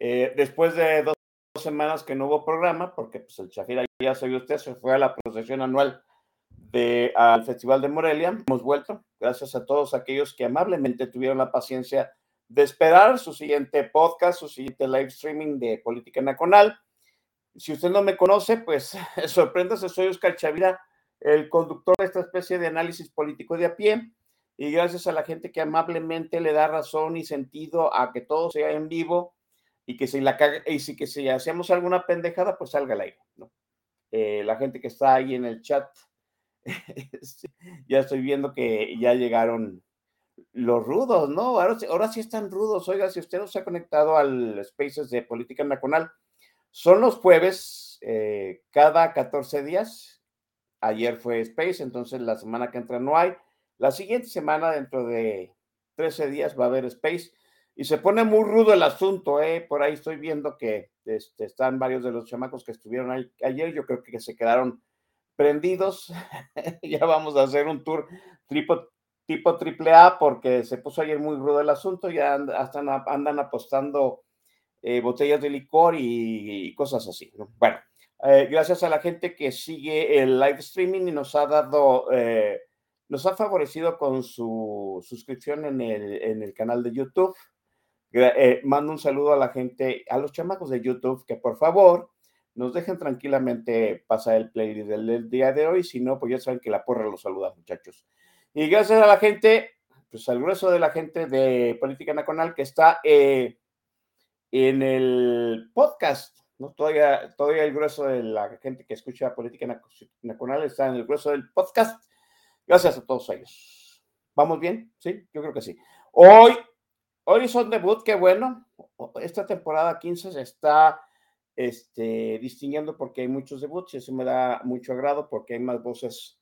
eh, después de dos semanas que no hubo programa, porque pues, el Shafira, ya sabe usted, se fue a la procesión anual de, al Festival de Morelia. Hemos vuelto. Gracias a todos aquellos que amablemente tuvieron la paciencia de esperar su siguiente podcast, su siguiente live streaming de Política Nacional. Si usted no me conoce, pues sorpréndase, soy Oscar Chavira, el conductor de esta especie de análisis político de a pie y gracias a la gente que amablemente le da razón y sentido a que todo sea en vivo y que si la y si que si hacemos alguna pendejada, pues salga al aire, ¿no? Eh, la gente que está ahí en el chat, sí, ya estoy viendo que ya llegaron los rudos, ¿no? Ahora, ahora sí están rudos. Oiga, si usted no se ha conectado al Spaces de Política Nacional, son los jueves, eh, cada 14 días. Ayer fue Space, entonces la semana que entra no hay. La siguiente semana, dentro de 13 días, va a haber Space. Y se pone muy rudo el asunto, ¿eh? Por ahí estoy viendo que este, están varios de los chamacos que estuvieron ahí ayer. Yo creo que se quedaron prendidos. ya vamos a hacer un tour tipo, tipo triple A porque se puso ayer muy rudo el asunto. Ya andan, andan apostando eh, botellas de licor y, y cosas así. ¿no? Bueno, eh, gracias a la gente que sigue el live streaming y nos ha dado, eh, nos ha favorecido con su suscripción en el, en el canal de YouTube. Eh, mando un saludo a la gente, a los chamacos de YouTube, que por favor nos dejen tranquilamente pasar el playlist del, del día de hoy. Si no, pues ya saben que la porra los saluda, muchachos. Y gracias a la gente, pues al grueso de la gente de Política Nacional que está eh, en el podcast. ¿no? Todavía, todavía el grueso de la gente que escucha Política Nac- Nacional está en el grueso del podcast. Gracias a todos ellos. ¿Vamos bien? Sí, yo creo que sí. Hoy, hoy son debut, qué bueno. Esta temporada 15 se está este, distinguiendo porque hay muchos debuts y eso me da mucho agrado porque hay más voces.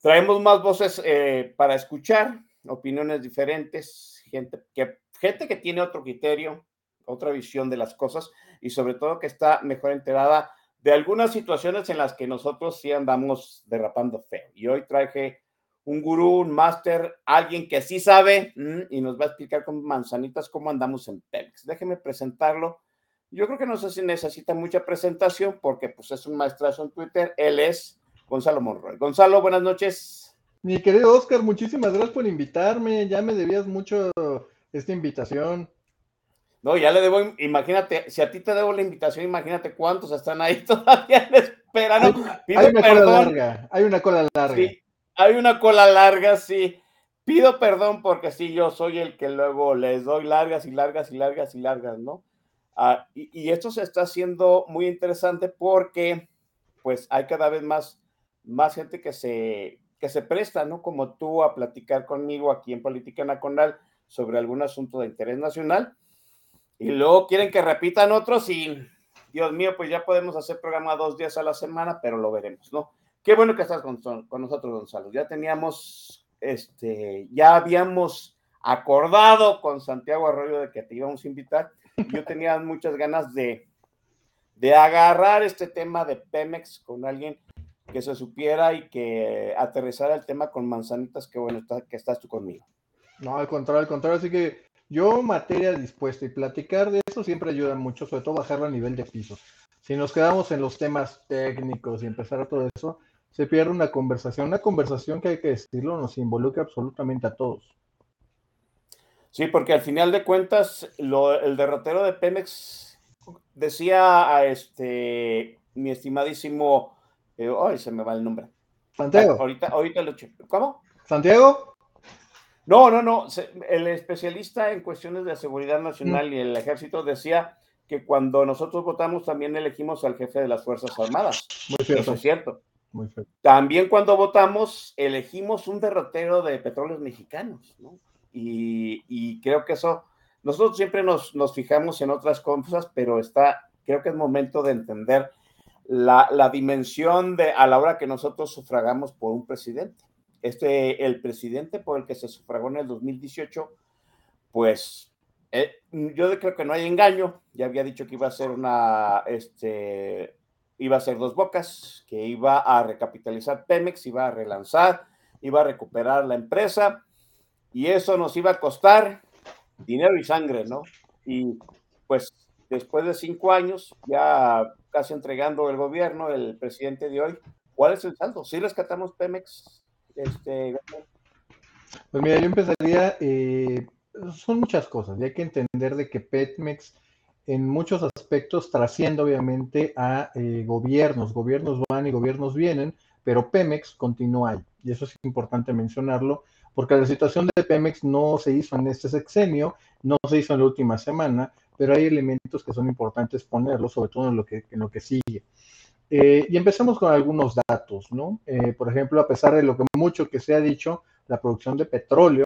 Traemos más voces eh, para escuchar, opiniones diferentes, gente que, gente que tiene otro criterio, otra visión de las cosas y sobre todo que está mejor enterada de algunas situaciones en las que nosotros sí andamos derrapando feo. Y hoy traje un gurú, un máster, alguien que sí sabe mm, y nos va a explicar con manzanitas cómo andamos en Pemex. Déjeme presentarlo. Yo creo que no sé si necesita mucha presentación porque pues es un maestrazo en Twitter. Él es Gonzalo Monroy. Gonzalo, buenas noches. Mi querido Oscar, muchísimas gracias por invitarme. Ya me debías mucho esta invitación. No, ya le debo, imagínate, si a ti te debo la invitación, imagínate cuántos están ahí todavía en espera, hay una perdón. cola larga, hay una cola larga. Sí, hay una cola larga, sí. Pido perdón porque sí, yo soy el que luego les doy largas y largas y largas y largas, ¿no? Ah, y, y esto se está haciendo muy interesante porque pues hay cada vez más, más gente que se, que se presta, ¿no? Como tú a platicar conmigo aquí en Política Nacional sobre algún asunto de interés nacional. Y luego quieren que repitan otros y, Dios mío, pues ya podemos hacer programa dos días a la semana, pero lo veremos, ¿no? Qué bueno que estás con, con nosotros, Gonzalo. Ya teníamos, este, ya habíamos acordado con Santiago Arroyo de que te íbamos a invitar. Yo tenía muchas ganas de, de agarrar este tema de Pemex con alguien que se supiera y que aterrizara el tema con manzanitas, que bueno que estás tú conmigo. No, al contrario, al contrario, así que yo materia dispuesta y platicar de eso siempre ayuda mucho, sobre todo bajarlo a nivel de pisos. Si nos quedamos en los temas técnicos y empezar todo eso, se pierde una conversación, una conversación que hay que decirlo, nos involucra absolutamente a todos. Sí, porque al final de cuentas, lo, el derrotero de Pemex decía a este mi estimadísimo, eh, ay, se me va el nombre. Santiago. ahorita, ahorita lo ¿Cómo? Santiago. No, no, no. El especialista en cuestiones de seguridad nacional mm. y el ejército decía que cuando nosotros votamos también elegimos al jefe de las Fuerzas Armadas. Muy cierto. Eso es cierto. Muy cierto. También cuando votamos elegimos un derrotero de petróleos mexicanos, ¿no? Y, y creo que eso, nosotros siempre nos, nos, fijamos en otras cosas, pero está, creo que es momento de entender la, la dimensión de a la hora que nosotros sufragamos por un presidente este, el presidente por el que se sufragó en el 2018, pues eh, yo creo que no hay engaño, ya había dicho que iba a ser una, este, iba a ser dos bocas, que iba a recapitalizar Pemex, iba a relanzar, iba a recuperar la empresa, y eso nos iba a costar dinero y sangre, ¿no? Y pues después de cinco años, ya casi entregando el gobierno, el presidente de hoy, ¿cuál es el saldo? ¿Sí rescatamos Pemex? Este, pues mira, yo empezaría, eh, son muchas cosas, y hay que entender de que Petmex en muchos aspectos trasciende obviamente a eh, gobiernos, gobiernos van y gobiernos vienen, pero Pemex continúa ahí, y eso es importante mencionarlo, porque la situación de Pemex no se hizo en este sexenio, no se hizo en la última semana, pero hay elementos que son importantes ponerlos, sobre todo en lo que, en lo que sigue. Eh, y empezamos con algunos datos, ¿no? Eh, por ejemplo, a pesar de lo que mucho que se ha dicho, la producción de petróleo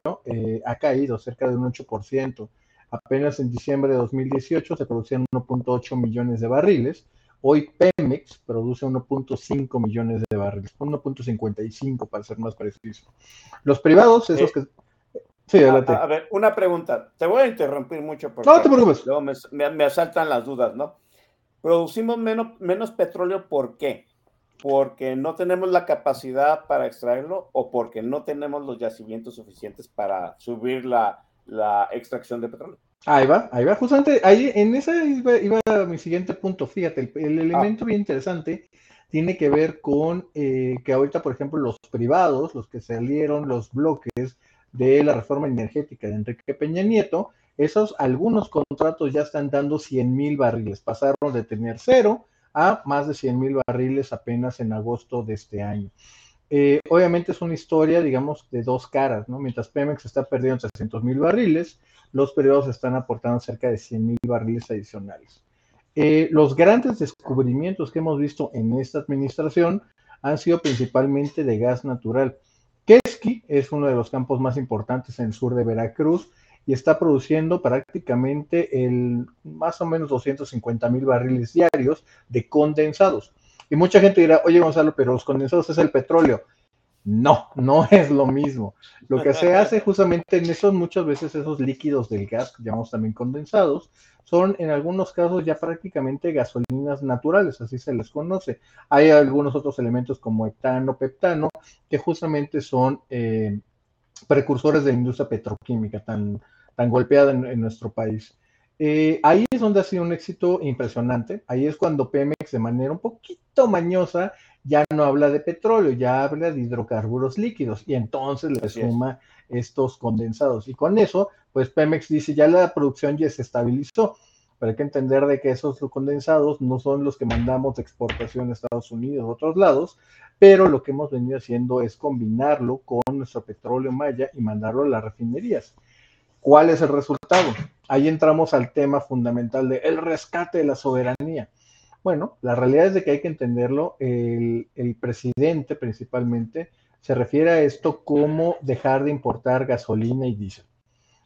ha caído cerca de un 8%. Apenas en diciembre de 2018 se producían 1.8 millones de barriles. Hoy Pemex produce 1.5 millones de barriles, 1.55 para ser más preciso. Los privados, esos que... Sí, adelante. A, ver, una pregunta. Te voy a interrumpir mucho porque no te preocupes. luego me, me asaltan las dudas, ¿no? Producimos menos, menos petróleo, ¿por qué? Porque no tenemos la capacidad para extraerlo o porque no tenemos los yacimientos suficientes para subir la, la extracción de petróleo. Ahí va, ahí va, justamente, ahí en esa iba, mi siguiente punto, fíjate, el, ah. elemento bien interesante tiene que ver con eh, que ahorita, por ejemplo, los privados, los que salieron los bloques de la reforma energética de Enrique Peña Nieto, esos algunos contratos ya están dando 100 mil barriles, pasaron de tener cero a más de 100 mil barriles apenas en agosto de este año. Eh, obviamente es una historia, digamos, de dos caras, ¿no? Mientras Pemex está perdiendo 300 mil barriles, los periodos están aportando cerca de 100 mil barriles adicionales. Eh, los grandes descubrimientos que hemos visto en esta administración han sido principalmente de gas natural. Keski es uno de los campos más importantes en el sur de Veracruz, y está produciendo prácticamente el más o menos 250 mil barriles diarios de condensados. Y mucha gente dirá, oye Gonzalo, pero los condensados es el petróleo. No, no es lo mismo. Lo que se hace justamente en esos, muchas veces esos líquidos del gas, que llamamos también condensados, son en algunos casos ya prácticamente gasolinas naturales, así se les conoce. Hay algunos otros elementos como etano, peptano, que justamente son eh, precursores de la industria petroquímica tan, tan golpeada en, nuestro país. Eh, ahí es donde ha sido un éxito impresionante. Ahí es cuando Pemex, de manera un poquito mañosa, ya no habla de petróleo, ya habla de hidrocarburos líquidos y entonces le suma estos condensados. Y con eso, pues Pemex dice, ya la producción ya se estabilizó. Pero hay que entender de que esos condensados no son los que mandamos de exportación a Estados Unidos o otros lados, pero lo que hemos venido haciendo es combinarlo con nuestro petróleo maya y mandarlo a las refinerías. ¿Cuál es el resultado? Ahí entramos al tema fundamental de el rescate de la soberanía. Bueno, la realidad es de que hay que entenderlo. El, presidente principalmente se refiere a esto como dejar de importar gasolina y diésel.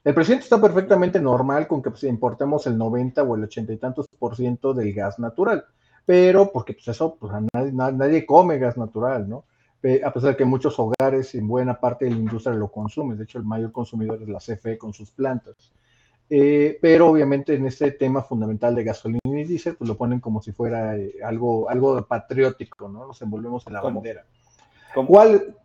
El presidente está perfectamente normal con que pues, importemos el 90 o el 80 y tantos por ciento del gas natural, pero porque pues eso, pues nadie, nadie come gas natural, ¿no? A pesar de que muchos hogares y buena parte de la industria lo consumen. De hecho, el mayor consumidor es la CFE con sus plantas. Eh, pero obviamente en este tema fundamental de gasolina y diésel, pues lo ponen como si fuera eh, algo, algo patriótico, ¿no? Nos envolvemos en la bandera. ¿Cuál?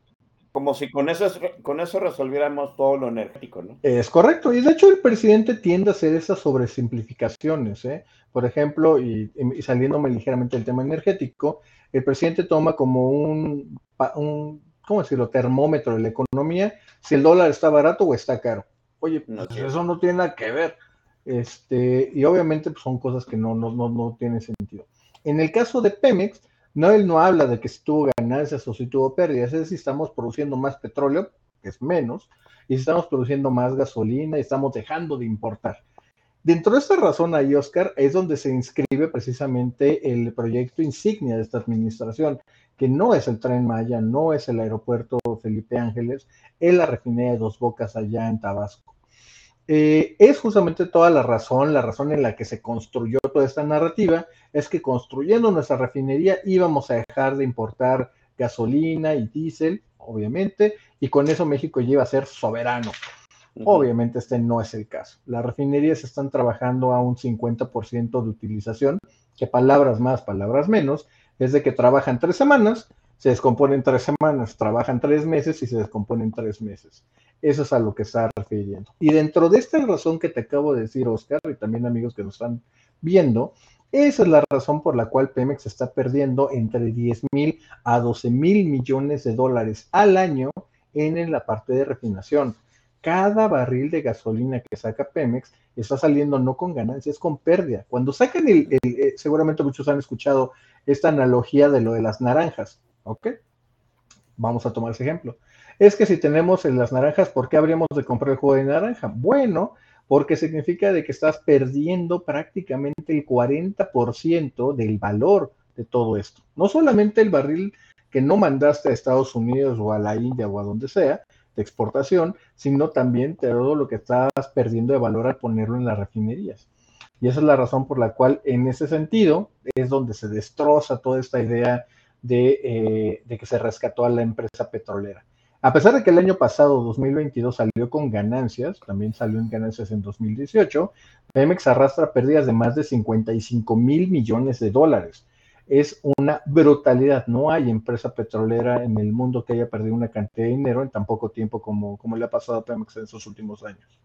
Como si con eso, con eso resolviéramos todo lo energético, ¿no? Es correcto. Y de hecho el presidente tiende a hacer esas sobresimplificaciones, ¿eh? Por ejemplo, y, y saliéndome ligeramente del tema energético, el presidente toma como un, un, ¿cómo decirlo?, termómetro de la economía, si el dólar está barato o está caro. Oye, pues eso no tiene nada que ver. Este, y obviamente pues, son cosas que no, no, no, no tienen sentido. En el caso de Pemex, no, él no habla de que si tuvo ganancias o si tuvo pérdidas, es si estamos produciendo más petróleo, que es menos, y si estamos produciendo más gasolina y estamos dejando de importar. Dentro de esta razón ahí, Oscar, es donde se inscribe precisamente el proyecto insignia de esta administración, que no es el tren Maya, no es el aeropuerto Felipe Ángeles, es la refinería de Dos Bocas allá en Tabasco. Eh, es justamente toda la razón, la razón en la que se construyó toda esta narrativa, es que construyendo nuestra refinería íbamos a dejar de importar gasolina y diésel, obviamente, y con eso México lleva a ser soberano. Obviamente este no es el caso. Las refinerías están trabajando a un 50% de utilización, que palabras más, palabras menos, es de que trabajan tres semanas, se descomponen tres semanas, trabajan tres meses y se descomponen tres meses. Eso es a lo que está refiriendo. Y dentro de esta razón que te acabo de decir, Oscar, y también amigos que nos están viendo, esa es la razón por la cual Pemex está perdiendo entre 10 mil a 12 mil millones de dólares al año en la parte de refinación cada barril de gasolina que saca Pemex está saliendo no con ganancias, con pérdida. Cuando sacan el, eh, seguramente muchos han escuchado esta analogía de lo de las naranjas, ¿ok? Vamos a tomar ese ejemplo. Es que si tenemos en las naranjas, ¿por qué habríamos de comprar el jugo de naranja? Bueno, porque significa de que estás perdiendo prácticamente el 40% del valor de todo esto. No solamente el barril que no mandaste a Estados Unidos o a la India o a donde sea, de exportación, sino también todo lo que estás perdiendo de valor al ponerlo en las refinerías. Y esa es la razón por la cual en ese sentido es donde se destroza toda esta idea de, eh, de, que se rescató a la empresa petrolera. A pesar de que el año pasado, 2022, salió con ganancias, también salió en ganancias en 2018, Pemex arrastra pérdidas de más de 55 mil millones de dólares es una brutalidad. No hay empresa petrolera en el mundo que haya perdido una cantidad de dinero en tan poco tiempo como, como le ha pasado a Pemex en esos últimos años.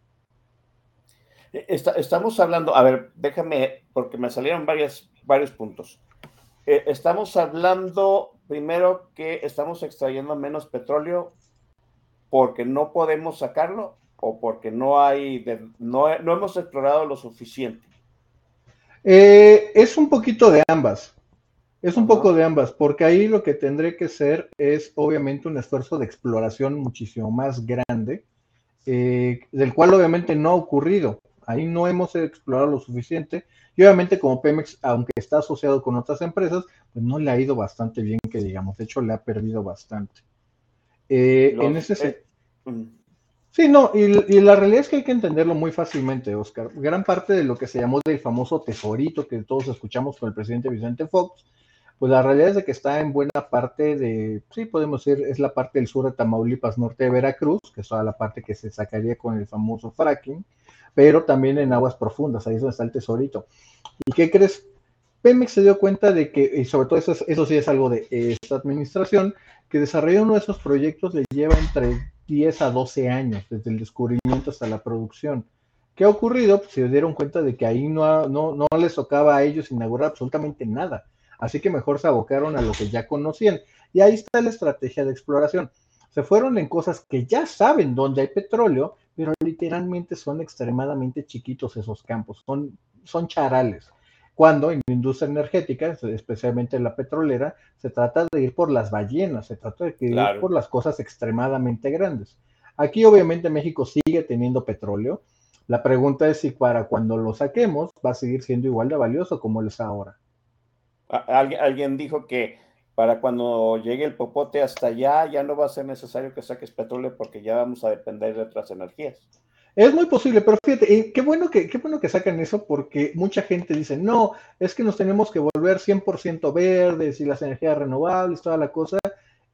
Eh, estamos hablando, a ver, déjame, porque me salieron varios puntos. Eh, estamos hablando primero que estamos extrayendo menos petróleo porque no podemos sacarlo o porque no hay, no, no hemos explorado lo suficiente. Eh, es un poquito de ambas. Es un poco de ambas, porque ahí lo que tendré que hacer es obviamente un esfuerzo de exploración muchísimo más grande, eh, del cual obviamente no ha ocurrido. Ahí no hemos explorado lo suficiente. Y obviamente como Pemex, aunque está asociado con otras empresas, pues no le ha ido bastante bien, que digamos. De hecho, le ha perdido bastante. Eh, en ese eh. Sí, no, y, la realidad es que hay que entenderlo muy fácilmente, Oscar. Gran parte de lo que se llamó del famoso tesorito que todos escuchamos con el presidente Vicente Fox, pues la realidad es de que está en buena parte de, sí, podemos decir, es la parte del sur de Tamaulipas, norte de Veracruz, que es toda la parte que se sacaría con el famoso fracking, pero también en aguas profundas, ahí es donde está el tesorito. ¿Y qué crees? Pemex se dio cuenta de que, y sobre todo eso, eso sí es algo de esta administración, que desarrollar uno de esos proyectos le lleva entre 10 a 12 años, desde el descubrimiento hasta la producción. ¿Qué ha ocurrido? Pues se dieron cuenta de que ahí no, no, no les tocaba a ellos inaugurar absolutamente nada Así que mejor se abocaron a lo que ya conocían. Y ahí está la estrategia de exploración. Se fueron en cosas que ya saben dónde hay petróleo, pero literalmente son extremadamente chiquitos esos campos, son, son charales. Cuando en la industria energética, especialmente en la petrolera, se trata de ir por las ballenas, se trata de ir por las cosas extremadamente grandes. Aquí obviamente México sigue teniendo petróleo. La pregunta es si para cuando lo saquemos va a seguir siendo igual de valioso como lo es ahora alguien dijo que para cuando llegue el popote hasta allá, ya no va a ser necesario que saques petróleo porque ya vamos a depender de otras energías. Es muy posible, pero fíjate, eh, qué bueno que, qué bueno que sacan eso porque mucha gente dice, no, es que nos tenemos que volver 100% verdes y las energías renovables, toda la cosa.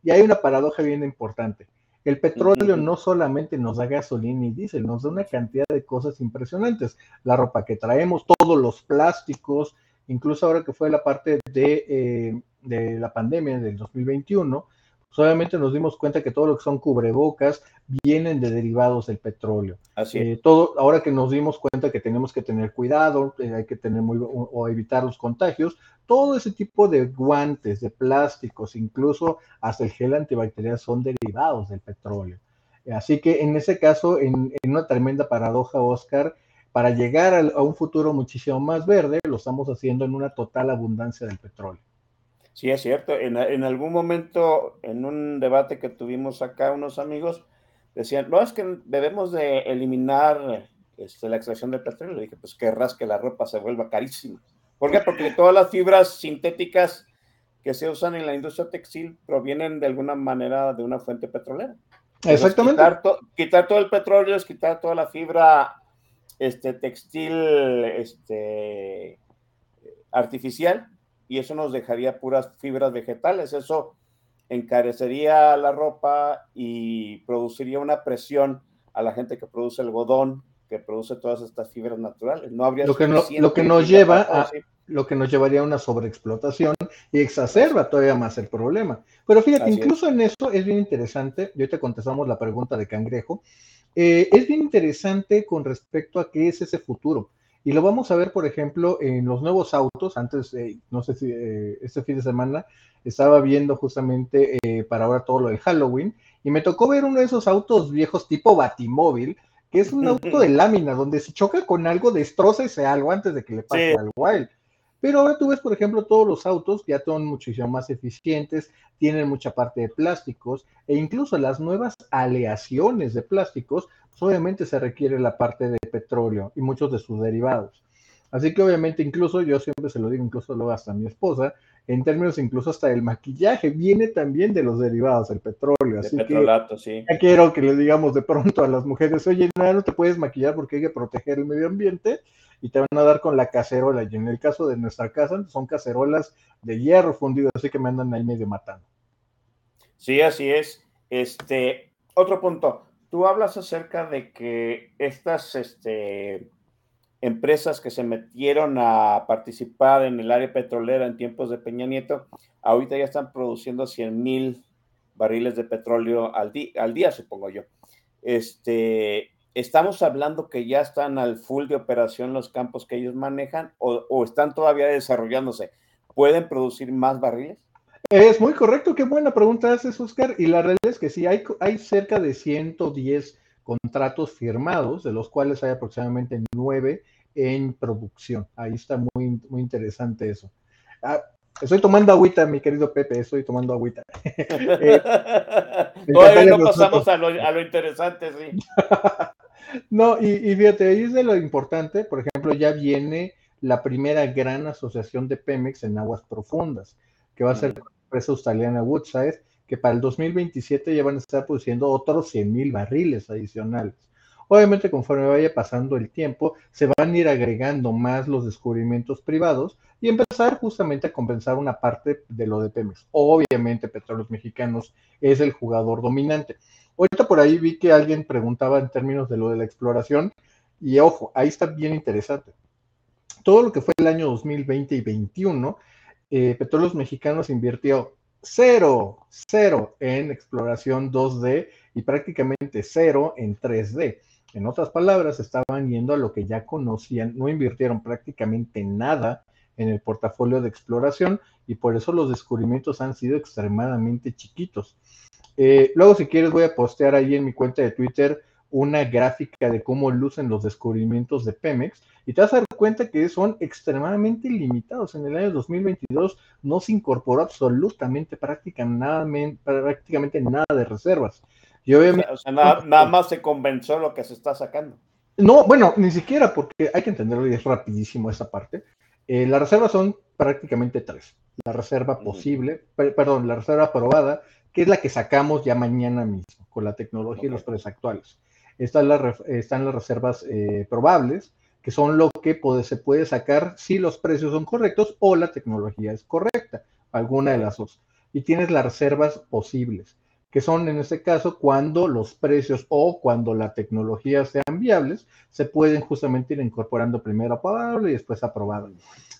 Y hay una paradoja bien importante. El petróleo no solamente nos da gasolina y diésel, nos da una cantidad de cosas impresionantes. La ropa que traemos, todos los plásticos, incluso ahora que fue la parte de, eh, de la pandemia del 2021, Solamente nos dimos cuenta que todo lo que son cubrebocas vienen de derivados del petróleo. Así. Eh, todo, ahora que nos dimos cuenta que tenemos que tener cuidado, eh, hay que tener muy, o, evitar los contagios, todo ese tipo de guantes, de plásticos, incluso hasta el gel antibacterial son derivados del petróleo. Así que en ese caso, en, una tremenda paradoja, Oscar, para llegar a un futuro muchísimo más verde, lo estamos haciendo en una total abundancia del petróleo. Sí, es cierto. En, algún momento, en un debate que tuvimos acá, unos amigos decían, no, es que debemos de eliminar este, la extracción de petróleo. Le dije, pues querrás que la ropa se vuelva carísima. ¿Por qué? Porque todas las fibras sintéticas que se usan en la industria textil provienen de alguna manera de una fuente petrolera. Exactamente. quitar, todo el petróleo es quitar toda la fibra este, textil este, artificial y eso nos dejaría puras fibras vegetales. Eso encarecería la ropa y produciría una presión a la gente que produce algodón, que produce todas estas fibras naturales. No habría lo que, lo que nos lleva a, lo que nos llevaría a una sobreexplotación y exacerba todavía más el problema. Pero fíjate, incluso en eso es bien interesante, y te contestamos la pregunta de Cangrejo, eh, es bien interesante con respecto a qué es ese futuro. Y lo vamos a ver, por ejemplo, en los nuevos autos. Antes, eh, no sé si eh, este fin de semana estaba viendo justamente eh, para ahora todo lo del Halloween y me tocó ver uno de esos autos viejos tipo Batimóvil, que es un auto de lámina donde si choca con algo destroza ese algo antes de que le pase al wild. Pero ahora tú ves, por ejemplo, todos los autos ya son muchísimo más eficientes, tienen mucha parte de plásticos e incluso las nuevas aleaciones de plásticos pues, obviamente se requiere la parte de petróleo y muchos de sus derivados. Así que obviamente incluso, yo siempre se lo digo, incluso luego hasta a mi esposa, en términos incluso hasta el maquillaje, viene también de los derivados, el petróleo. Así petrolato, sí. Ya quiero que le digamos de pronto a las mujeres, oye, no, no te puedes maquillar porque hay que proteger el medio ambiente y te van a dar con la cacerola. Y en el caso de nuestra casa, son cacerolas de hierro fundido, así que me andan ahí medio matando. Sí, así es. Este, otro punto. Tú hablas acerca de que estas este, empresas que se metieron a participar en el área petrolera en tiempos de Peña Nieto, ahorita ya están produciendo 100 mil barriles de petróleo al, al día, supongo yo. Este, ¿Estamos hablando que ya están al full de operación los campos que ellos manejan o, o están todavía desarrollándose? ¿Pueden producir más barriles? Es muy correcto, qué buena pregunta haces, Oscar. Y la realidad es que sí, hay, hay cerca de 110 contratos firmados, de los cuales hay aproximadamente 9 en producción. Ahí está muy, muy interesante eso. Ah, estoy tomando agüita, mi querido Pepe, estoy tomando agüita. eh, Todavía no pasamos a lo, a lo, interesante, sí. no, y, y fíjate, ahí es de lo importante, por ejemplo, ya viene la primera gran asociación de Pemex en aguas profundas, que va a ser empresa australiana Woodside, que para el 2027 ya van a estar produciendo otros 100 mil barriles adicionales. Obviamente, conforme vaya pasando el tiempo, se van a ir agregando más los descubrimientos privados y empezar justamente a compensar una parte de lo de Pemex. Obviamente, Petróleos Mexicanos es el jugador dominante. Ahorita por ahí vi que alguien preguntaba en términos de lo de la exploración y ojo, ahí está bien interesante. Todo lo que fue el año 2020 y 2021 eh, Petróleos Mexicanos invirtió cero, cero en exploración 2D y prácticamente cero en 3D. En otras palabras, estaban yendo a lo que ya conocían, no invirtieron prácticamente nada en el portafolio de exploración y por eso los descubrimientos han sido extremadamente chiquitos. Eh, luego, si quieres, voy a postear ahí en mi cuenta de Twitter una gráfica de cómo lucen los descubrimientos de Pemex y te vas a dar cuenta que son extremadamente limitados. En el año 2022 no se incorporó absolutamente prácticamente, prácticamente nada de reservas. Y obviamente, o sea, nada, más se convenció lo que se está sacando. No, bueno, ni siquiera, porque hay que entenderlo y es rapidísimo esa parte. Eh, las reservas son prácticamente tres. la reserva posible, perdón, la reserva aprobada, que es la que sacamos ya mañana mismo con la tecnología y los precios actuales. Están las, están las reservas eh, probables, que son lo que se puede sacar si los precios son correctos o la tecnología es correcta, alguna de las dos. Y tienes las reservas posibles, que son en este caso cuando los precios o cuando la tecnología sean viables, se pueden justamente ir incorporando primero aprobable y después aprobado.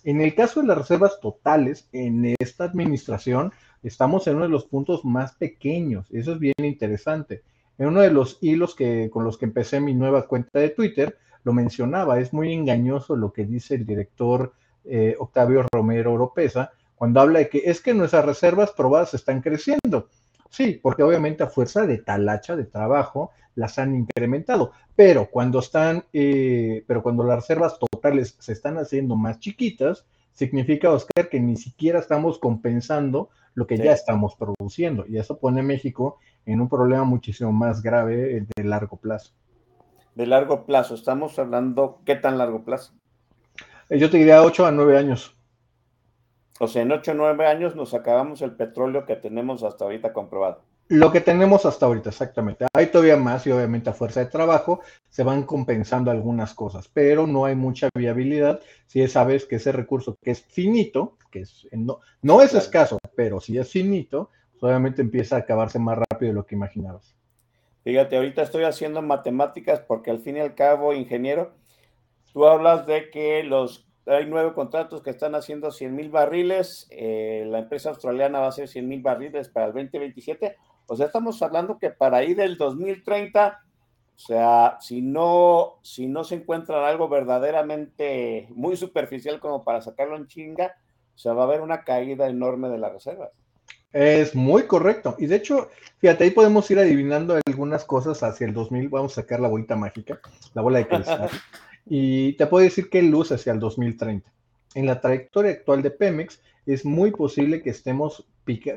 En el caso de las reservas totales, en esta administración, estamos en uno de los puntos más pequeños. Eso es bien interesante. En uno de los hilos que, con los que empecé mi nueva cuenta de Twitter, lo mencionaba, es muy engañoso lo que dice el director eh, Octavio Romero Oropesa cuando habla de que es que nuestras reservas probadas están creciendo. Sí, porque obviamente a fuerza de talacha de trabajo las han incrementado, pero cuando están, eh, pero cuando las reservas totales se están haciendo más chiquitas, significa, Oscar, que ni siquiera estamos compensando lo que ya estamos produciendo. Y eso pone a México en un problema muchísimo más grave de largo plazo. De largo plazo, estamos hablando, ¿qué tan largo plazo? Eh, yo te diría 8 a 9 años. O sea, en 8 o 9 años nos acabamos el petróleo que tenemos hasta ahorita comprobado. Lo que tenemos hasta ahorita, exactamente. Hay todavía más y obviamente a fuerza de trabajo se van compensando algunas cosas, pero no hay mucha viabilidad si sabes que ese recurso que es finito, que es, no, no es escaso, pero si es finito, pues obviamente empieza a acabarse más rápido de lo que imaginabas. Fíjate, ahorita estoy haciendo matemáticas porque al fin y al cabo, ingeniero, tú hablas de que los hay nueve contratos que están haciendo 100 mil barriles, eh, la empresa australiana va a hacer 100 mil barriles para el 2027 o sea, estamos hablando que para ir del 2030, o sea, si no, si no se encuentra algo verdaderamente muy superficial como para sacarlo en chinga, o sea, va a haber una caída enorme de las reservas. Es muy correcto. Y de hecho, fíjate, ahí podemos ir adivinando algunas cosas hacia el 2000. Vamos a sacar la bolita mágica, la bola de cristal. y te puedo decir que luz hacia el 2030. En la trayectoria actual de Pemex, es muy posible que estemos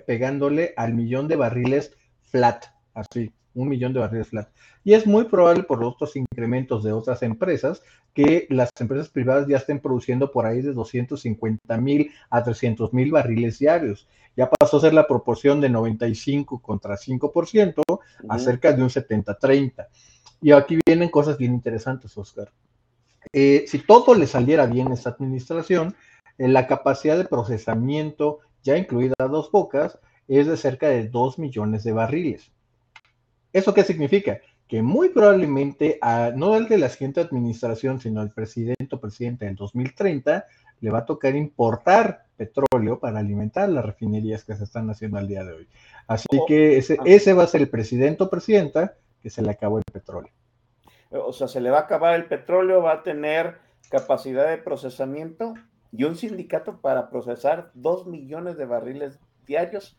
pegándole al millón de barriles flat, así, un millón de barriles flat. Y es muy probable por los otros incrementos de otras empresas que las empresas privadas ya estén produciendo por ahí de 250 mil a 300 mil barriles diarios. Ya pasó a ser la proporción de 95 contra 5% a cerca de un 70-30. Y aquí vienen cosas bien interesantes, Oscar. Eh, si todo le saliera bien esta administración, eh, la capacidad de procesamiento, ya incluida dos bocas, es de cerca de 2 millones de barriles. ¿Eso qué significa? Que muy probablemente, a, no al de la siguiente administración, sino al presidente o presidente del 2030, le va a tocar importar petróleo para alimentar las refinerías que se están haciendo al día de hoy. Así oh, que ese, ah. ese va a ser el presidente o presidenta que se le acabó el petróleo. O sea, se le va a acabar el petróleo, va a tener capacidad de procesamiento y un sindicato para procesar 2 millones de barriles diarios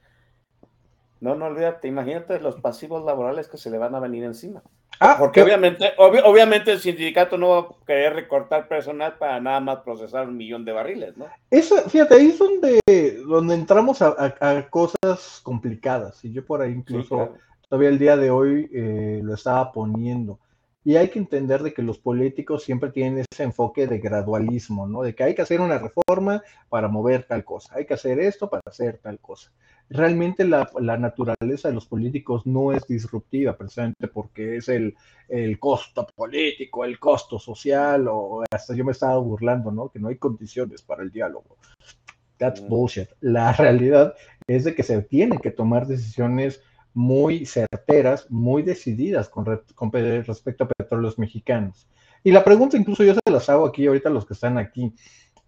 no, no olvídate, imagínate los pasivos laborales que se le van a venir encima. Ah, porque obviamente, obviamente el sindicato no va a querer recortar personal para nada más procesar un millón de barriles, ¿no? Eso, fíjate, ahí es donde, donde entramos a, cosas complicadas. Y yo por ahí incluso todavía el día de hoy eh, lo estaba poniendo. Y hay que entender de que los políticos siempre tienen ese enfoque de gradualismo, ¿no? De que hay que hacer una reforma para mover tal cosa, hay que hacer esto para hacer tal cosa. Realmente la, naturaleza de los políticos no es disruptiva, precisamente porque es el, el, costo político, el costo social, o hasta yo me estaba burlando, ¿no? Que no hay condiciones para el diálogo. That's mm. bullshit. La realidad es de que se tienen que tomar decisiones muy certeras, muy decididas con, respecto a petróleos mexicanos. Y la pregunta incluso yo se las hago aquí ahorita a los que están aquí.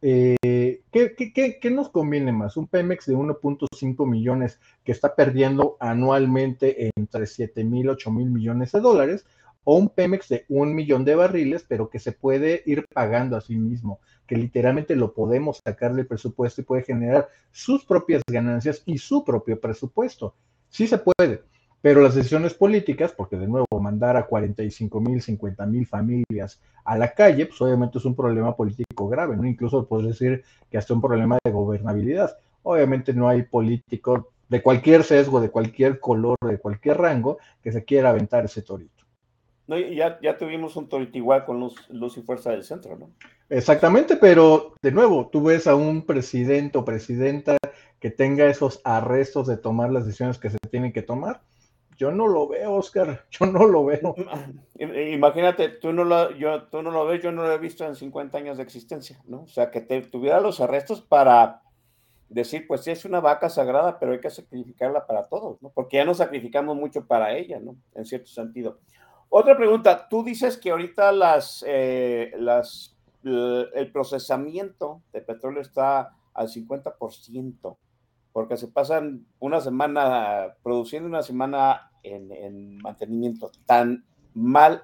Eh, ¿qué, nos conviene más? ¿Un Pemex de 1.5 millones que está perdiendo anualmente entre 7 mil, 8 mil millones de dólares? ¿O un Pemex de un millón de barriles, pero que se puede ir pagando a sí mismo? Que literalmente lo podemos sacar del presupuesto y puede generar sus propias ganancias y su propio presupuesto. Sí se puede, pero las decisiones políticas, porque de nuevo mandar a 45 mil, 50 mil familias a la calle, pues obviamente es un problema político grave, ¿no? Incluso puedo decir que hasta un problema de gobernabilidad. Obviamente no hay político de cualquier sesgo, de cualquier color, de cualquier rango, que se quiera aventar ese torito. No, ya, ya tuvimos un torito igual con luz, luz y fuerza del centro, ¿no? Exactamente, pero de nuevo, tú ves a un presidente o presidenta que tenga esos arrestos de tomar las decisiones que se tienen que tomar. Yo no lo veo, Oscar, yo no lo veo. Imagínate, tú no lo, yo, tú no lo ves, yo no lo he visto en 50 años de existencia, ¿no? O sea, que te, tuviera los arrestos para decir, pues sí, es una vaca sagrada, pero hay que sacrificarla para todos, ¿no? Porque ya nos sacrificamos mucho para ella, ¿no? En cierto sentido. Otra pregunta, tú dices que ahorita las, eh, las, el procesamiento de petróleo está al 50%, porque se pasan una semana produciendo, una semana en, mantenimiento. ¿Tan mal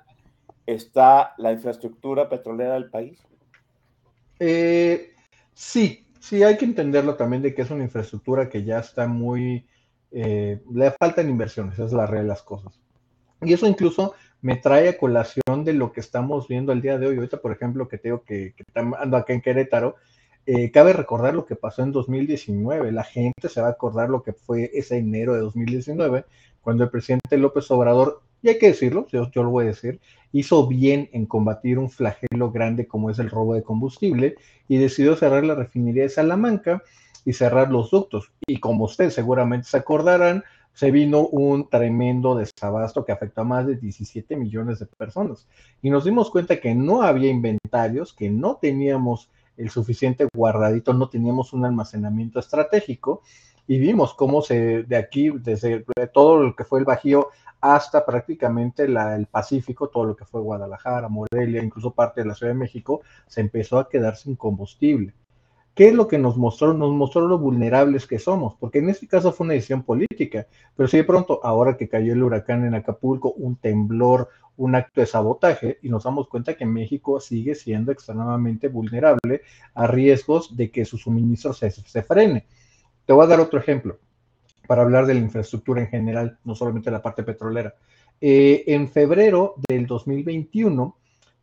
está la infraestructura petrolera del país? Eh, sí, sí, hay que entenderlo también de que es una infraestructura que ya está muy... Eh, le faltan inversiones, esa es la realidad de las cosas. Y eso incluso me trae a colación de lo que estamos viendo el día de hoy. Ahorita, por ejemplo, que tengo que, que ando acá en Querétaro, eh, cabe recordar lo que pasó en 2019. La gente se va a acordar lo que fue ese enero de 2019, cuando el presidente López Obrador, y hay que decirlo, yo, yo lo voy a decir, hizo bien en combatir un flagelo grande como es el robo de combustible y decidió cerrar la refinería de Salamanca y cerrar los ductos. Y como ustedes seguramente se acordarán, se vino un tremendo desabasto que afectó a más de 17 millones de personas. Y nos dimos cuenta que no había inventarios, que no teníamos el suficiente guardadito, no teníamos un almacenamiento estratégico y vimos cómo se de aquí, desde todo lo que fue el Bajío hasta prácticamente la, el Pacífico, todo lo que fue Guadalajara, Morelia, incluso parte de la Ciudad de México, se empezó a quedar sin combustible. ¿Qué es lo que nos mostró? Nos mostró lo vulnerables que somos, porque en este caso fue una decisión política, pero si de pronto, ahora que cayó el huracán en Acapulco, un temblor, un acto de sabotaje, y nos damos cuenta que México sigue siendo extremadamente vulnerable a riesgos de que su suministro se, se frene. Te voy a dar otro ejemplo para hablar de la infraestructura en general, no solamente la parte petrolera. Eh, en febrero del 2021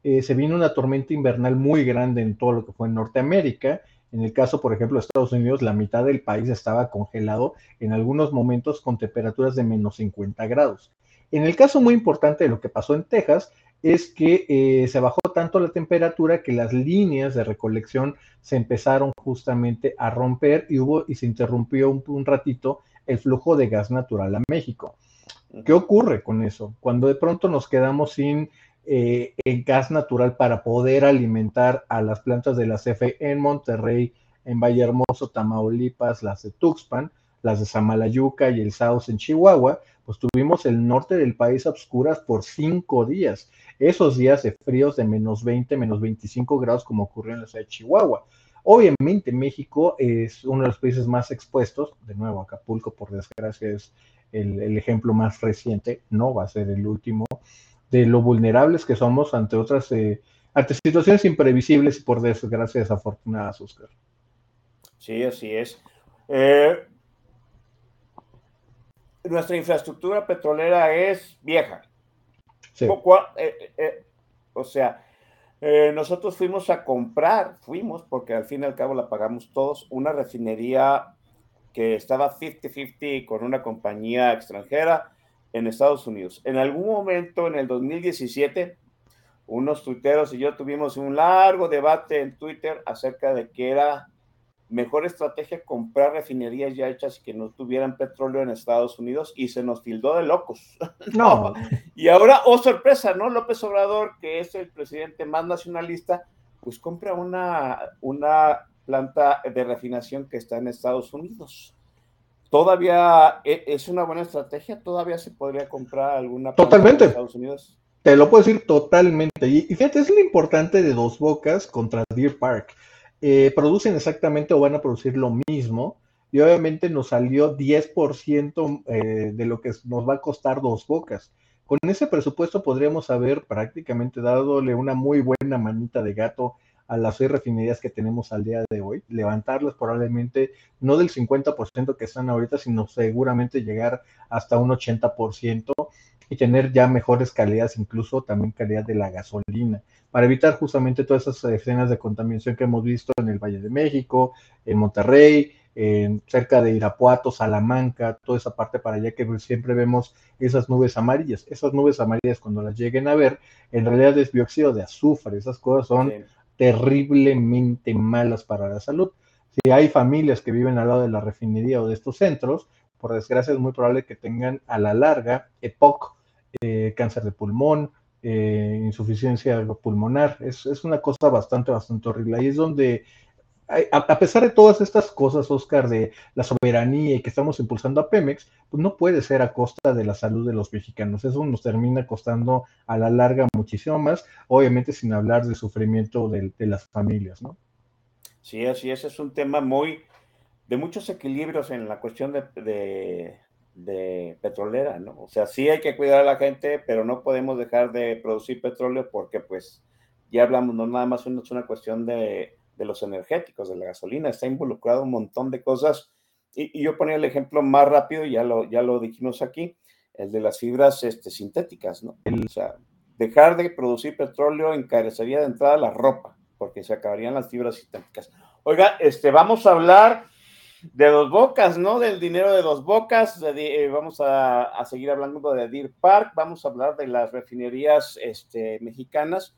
eh, se vino una tormenta invernal muy grande en todo lo que fue en Norteamérica en el caso, por ejemplo, de Estados Unidos, la mitad del país estaba congelado en algunos momentos con temperaturas de menos 50 grados. En el caso muy importante de lo que pasó en Texas, es que eh, se bajó tanto la temperatura que las líneas de recolección se empezaron justamente a romper y hubo y se interrumpió un, ratito el flujo de gas natural a México. ¿Qué ocurre con eso? Cuando de pronto nos quedamos sin eh, gas natural para poder alimentar a las plantas de la CFE en Monterrey, en Valle Hermoso, Tamaulipas, las de Tuxpan, las de Samalayuca y el Sauce en Chihuahua, pues tuvimos el norte del país a obscuras por cinco días. Esos días de fríos de menos 20, menos 25 grados como ocurrió en la ciudad de Chihuahua. Obviamente México es uno de los países más expuestos, de nuevo Acapulco por desgracia es el ejemplo más reciente, no va a ser el último, de lo vulnerables que somos ante otras, eh, ante situaciones imprevisibles y por desgracia desafortunadas, Oscar. Sí, así es. Eh, nuestra infraestructura petrolera es vieja. Sí. Eh, o sea, nosotros fuimos a comprar, fuimos, porque al fin y al cabo la pagamos todos, una refinería que estaba 50-50 con una compañía extranjera en Estados Unidos. En algún momento, en el 2017, unos tuiteros y yo tuvimos un largo debate en Twitter acerca de que era mejor estrategia comprar refinerías ya hechas y que no tuvieran petróleo en Estados Unidos y se nos tildó de locos. No. y ahora, oh sorpresa, ¿no? López Obrador, que es el presidente más nacionalista, pues compra una, una planta de refinación que está en Estados Unidos todavía e, es una buena estrategia, todavía se podría comprar alguna totalmente en Estados Unidos. Te lo puedo decir totalmente. Y, fíjate, es lo importante de Dos Bocas contra Deer Park. Eh, producen exactamente o van a producir lo mismo. Y obviamente nos salió 10% eh, de lo que nos va a costar Dos Bocas. Con ese presupuesto podríamos haber prácticamente dadole una muy buena manita de gato a las seis refinerías que tenemos al día de hoy, levantarlas probablemente no del 50% que están ahorita, sino seguramente llegar hasta un 80% y tener ya mejores calidades, incluso también calidad de la gasolina, para evitar justamente todas esas escenas de contaminación que hemos visto en el Valle de México, en Monterrey, en, cerca de Irapuato, Salamanca, toda esa parte para allá que siempre vemos esas nubes amarillas. Esas nubes amarillas cuando las lleguen a ver, en realidad es dióxido de azufre, esas cosas son terriblemente malas para la salud. Si hay familias que viven al lado de la refinería o de estos centros, por desgracia es muy probable que tengan a la larga EPOC, eh, cáncer de pulmón, eh, insuficiencia pulmonar. Es, es, una cosa bastante, bastante horrible. Ahí es donde, a, pesar de todas estas cosas, Oscar, de la soberanía y que estamos impulsando a Pemex, pues no puede ser a costa de la salud de los mexicanos. Eso nos termina costando a la larga muchísimo más, obviamente sin hablar del sufrimiento de, las familias, ¿no? Sí, así es. Es un tema muy de muchos equilibrios en la cuestión de, de, petrolera, ¿no? O sea, sí hay que cuidar a la gente, pero no podemos dejar de producir petróleo porque, pues, ya hablamos, no nada más es una cuestión de, de los energéticos, de la gasolina, está involucrado un montón de cosas. Y, yo ponía el ejemplo más rápido, ya lo, ya lo dijimos aquí, el de las fibras este, sintéticas, ¿no? O sea, dejar de producir petróleo encarecería de entrada la ropa, porque se acabarían las fibras sintéticas. Oiga, este, vamos a hablar de dos bocas, ¿no? Del dinero de dos bocas. Eh, vamos a, seguir hablando de Deer Park, vamos a hablar de las refinerías este, mexicanas,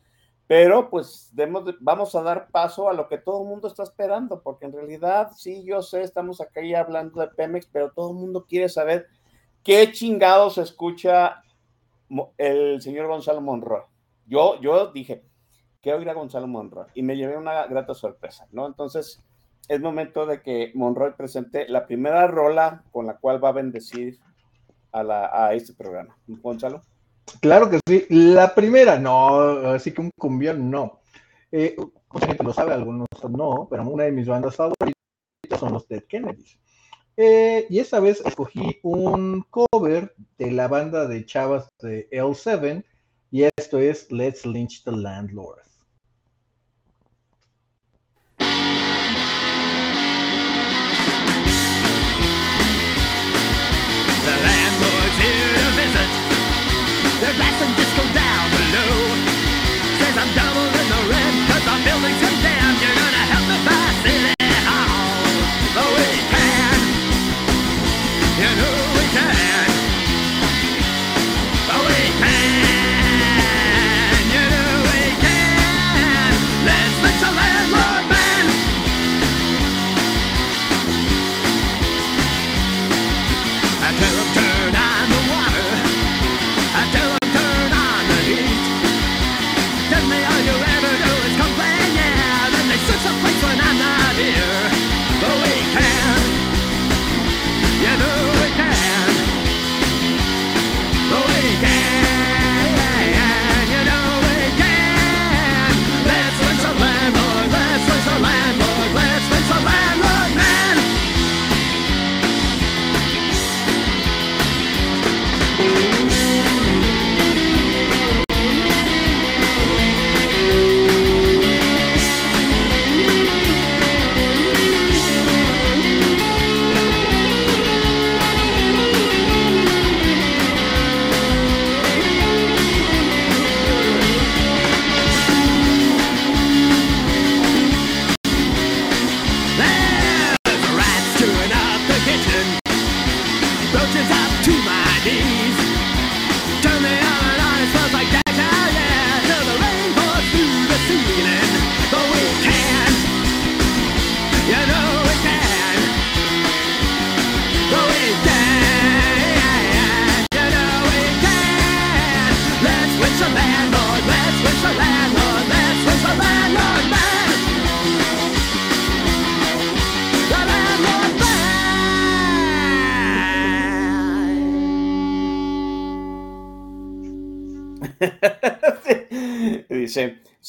pero pues vamos a dar paso a lo que todo el mundo está esperando, porque en realidad, sí, yo sé, estamos acá ya hablando de Pemex, pero todo el mundo quiere saber qué chingados escucha el señor Gonzalo Monroy. Yo, yo dije, ¿qué oirá Gonzalo Monroy? Y me llevé una grata sorpresa, ¿no? Entonces, es momento de que Monroy presente la primera rola con la cual va a bendecir a, la, a este programa. Gonzalo. Claro que sí. La primera, no, así que un cumbión, no. Eh, gente lo sabe, algunos no, pero una de mis bandas favoritas son los Dead Kennedys. Eh, y esta vez escogí un cover de la banda de chavas de L7 y esto es Let's Lynch the Landlord.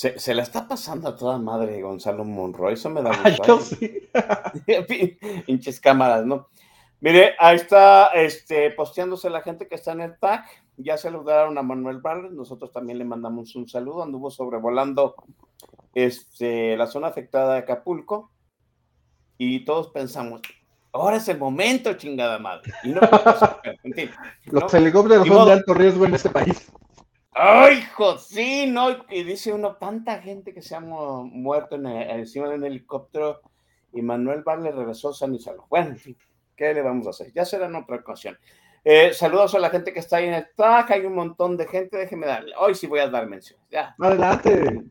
Se, se, la está pasando a toda madre Gonzalo Monroy, eso me da Ay, gusto. yo sí. Pinches cámaras, ¿no? Mire, ahí está este, posteándose la gente que está en el tag. Ya saludaron a Manuel Barles, nosotros también le mandamos un saludo. Anduvo sobrevolando este, la zona afectada de Acapulco y todos pensamos, ahora es el momento, chingada madre. Y no, pues, en fin, Los ¿no? helicópteros son de alto riesgo en este país. ¡Ay, hijo! Sí, ¿no? Y dice uno, tanta gente que se ha mu- muerto en el- encima de un helicóptero y Manuel Barle regresó san y salvo. Bueno, en fin, ¿qué le vamos a hacer? Ya será en otra ocasión. Eh, saludos a la gente que está ahí en el tag, hay un montón de gente, déjeme darle. Hoy sí voy a dar menciones, ya. Adelante.